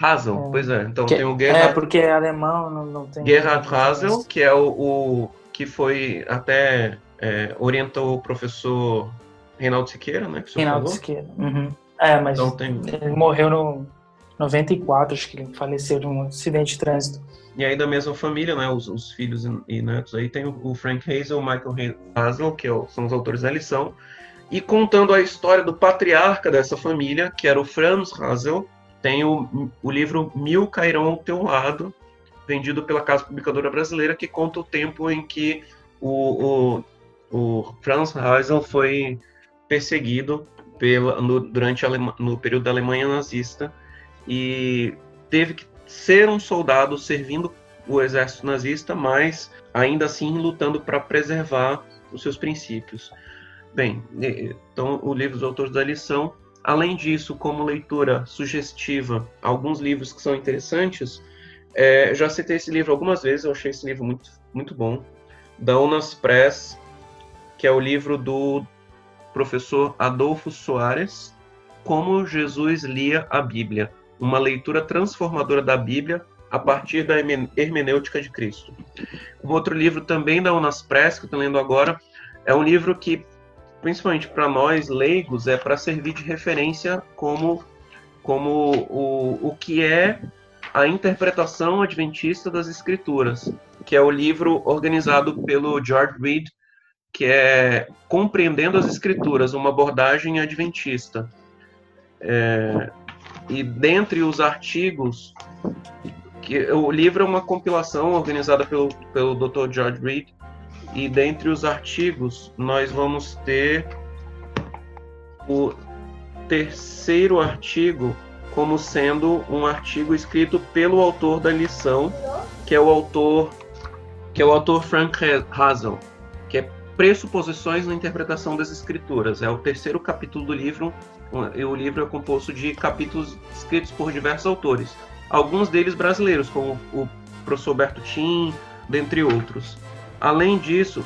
Hazel, É. pois é. Então Que- tem o é, Gerhard, porque é alemão, não, não tem. Hazel, isso. que é o, o que foi até é, orientou o professor Reinaldo Siqueira, né? Que Reinaldo falou. Siqueira. Uhum. É, mas Então tem, ele morreu no 94, acho que ele faleceu de um acidente de trânsito. E aí da mesma família, né, os, os filhos e, e netos aí tem o, o Frank Hazel, o Michael Hazel, que é são os autores da lição, e contando a história do patriarca dessa família, que era o Franz Hazel, tem o, o livro Mil Cairão ao Teu Lado, vendido pela Casa Publicadora Brasileira, que conta o tempo em que o, o, o Franz Hazel foi perseguido pela, no, durante a no período da Alemanha nazista e teve que ser um soldado servindo o exército nazista, mas ainda assim lutando para preservar os seus princípios. Bem, então o livro dos autores da lição, além disso, como leitura sugestiva, alguns livros que são interessantes, é, já citei esse livro algumas vezes, eu achei esse livro muito, muito bom, da Unas Press, que é o livro do professor Adolfo Soares, Como Jesus lia a Bíblia, uma leitura transformadora da Bíblia a partir da hermen- hermenêutica de Cristo. Um outro livro também da Unas Press, que eu estou lendo agora, é um livro que, principalmente para nós leigos, é para servir de referência como, como o, o que é a interpretação adventista das Escrituras, que é o livro organizado pelo George Reed, que é Compreendendo as Escrituras, uma abordagem adventista. É, e dentre os artigos, que o livro é uma compilação organizada pelo, pelo Dr. George Reed, e dentre os artigos nós vamos ter o terceiro artigo como sendo um artigo escrito pelo autor da lição, que é o autor que é o autor Frank Hazel, que é Pressuposições na Interpretação das Escrituras. É o terceiro capítulo do livro, e o livro é composto de capítulos escritos por diversos autores, alguns deles brasileiros, como o professor Berto Tim, dentre outros. Além disso,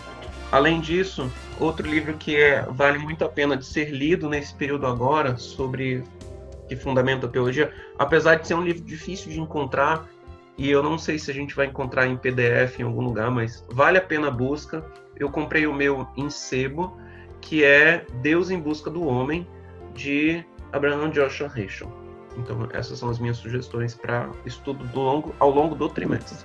além disso, outro livro que é, vale muito a pena de ser lido nesse período agora, sobre que fundamenta a teologia, apesar de ser um livro difícil de encontrar, e eu não sei se a gente vai encontrar em PDF em algum lugar, mas vale a pena a busca. Eu comprei o meu em sebo, que é Deus em Busca do Homem, de Abraham Joshua Heschel. Então, essas são as minhas sugestões para estudo do longo, ao longo do trimestre.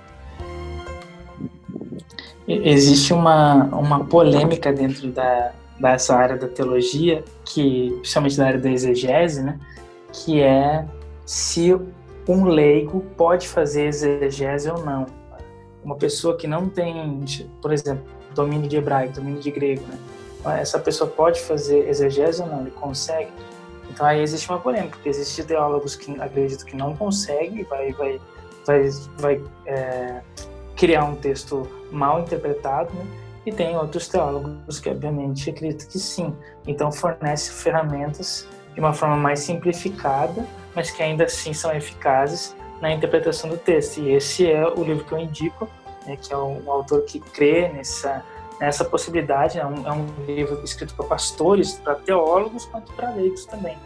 Existe uma, uma polêmica dentro da, dessa área da teologia, que, principalmente da área da exegese, né? Que é se um leigo pode fazer exegese ou não. Uma pessoa que não tem, por exemplo, domínio de hebraico, domínio de grego, né? Essa pessoa pode fazer exegese ou não? Ele consegue? Então aí existe uma polêmica, porque existem teólogos que acreditam que não conseguem, vai, vai, vai, vai é, criar um texto mal interpretado, né? e tem outros teólogos que, obviamente, acreditam que sim. Então, fornece ferramentas de uma forma mais simplificada, mas que ainda assim são eficazes na interpretação do texto. E esse é o livro que eu indico, né, que é um, autor que crê nessa nessa possibilidade. É um, é um livro escrito para pastores, para teólogos, quanto para leigos também,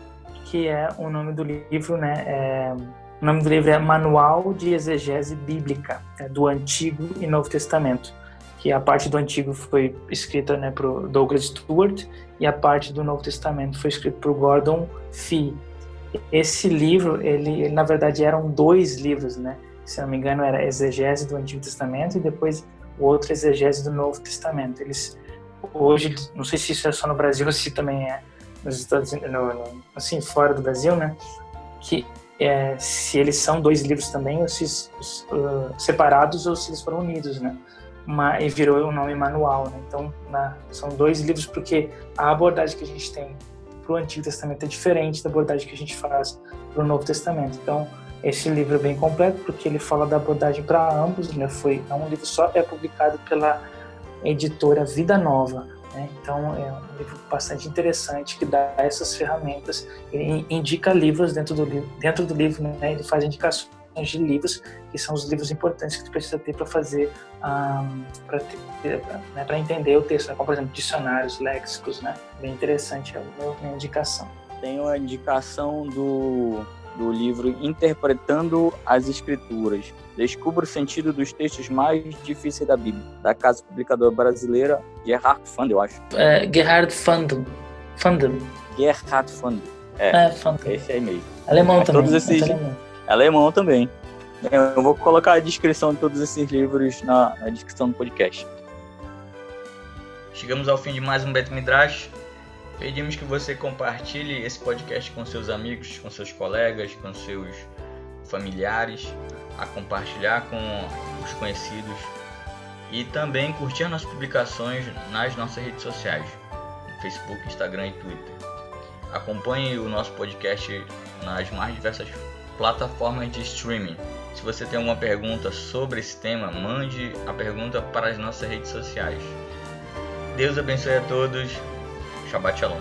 que é o nome do livro, né? É, o nome do livro é Manual de Exegese Bíblica, né, do Antigo e Novo Testamento, que a parte do Antigo foi escrita né, por Douglas Stewart e a parte do Novo Testamento foi escrita por Gordon Fee. Esse livro, ele, ele, na verdade eram dois livros, né? Se não me engano, era Exegese do Antigo Testamento e depois o outro Exegese do Novo Testamento. Eles hoje, não sei se isso é só no Brasil se também é nos Estados Unidos, no, no, assim fora do Brasil, né? Que é, se eles são dois livros também, ou se uh, separados ou se eles foram unidos, né? Uma, e virou o nome manual, né? Então, na, são dois livros porque a abordagem que a gente tem para o Antigo Testamento é diferente da abordagem que a gente faz para o Novo Testamento. Então, esse livro é bem completo porque ele fala da abordagem para ambos, né? Foi é um livro só é publicado pela editora Vida Nova. Né? Então é um livro bastante interessante que dá essas ferramentas, ele indica livros dentro do livro, dentro do livro, né? ele faz indicações de livros que são os livros importantes que tu precisa ter para fazer um, para né, entender o texto, né? como por exemplo dicionários, léxicos, né? Bem interessante é a minha indicação. Tem uma indicação do do livro Interpretando as Escrituras. Descubra o sentido dos textos mais difíceis da Bíblia, da casa publicadora brasileira Gerhard Fandel, eu acho. É, Gerhard Fandel. Fandel. Gerhard Fandel. É, é Fandel. esse aí mesmo. Alemão Mas também. Todos esses... alemão. alemão também. Eu vou colocar a descrição de todos esses livros na, na descrição do podcast. Chegamos ao fim de mais um Bet Midrash. Pedimos que você compartilhe esse podcast com seus amigos, com seus colegas, com seus familiares, a compartilhar com os conhecidos e também curtir nossas publicações nas nossas redes sociais, Facebook, Instagram e Twitter. Acompanhe o nosso podcast nas mais diversas plataformas de streaming. Se você tem alguma pergunta sobre esse tema, mande a pergunta para as nossas redes sociais. Deus abençoe a todos. Shabbat Shalom.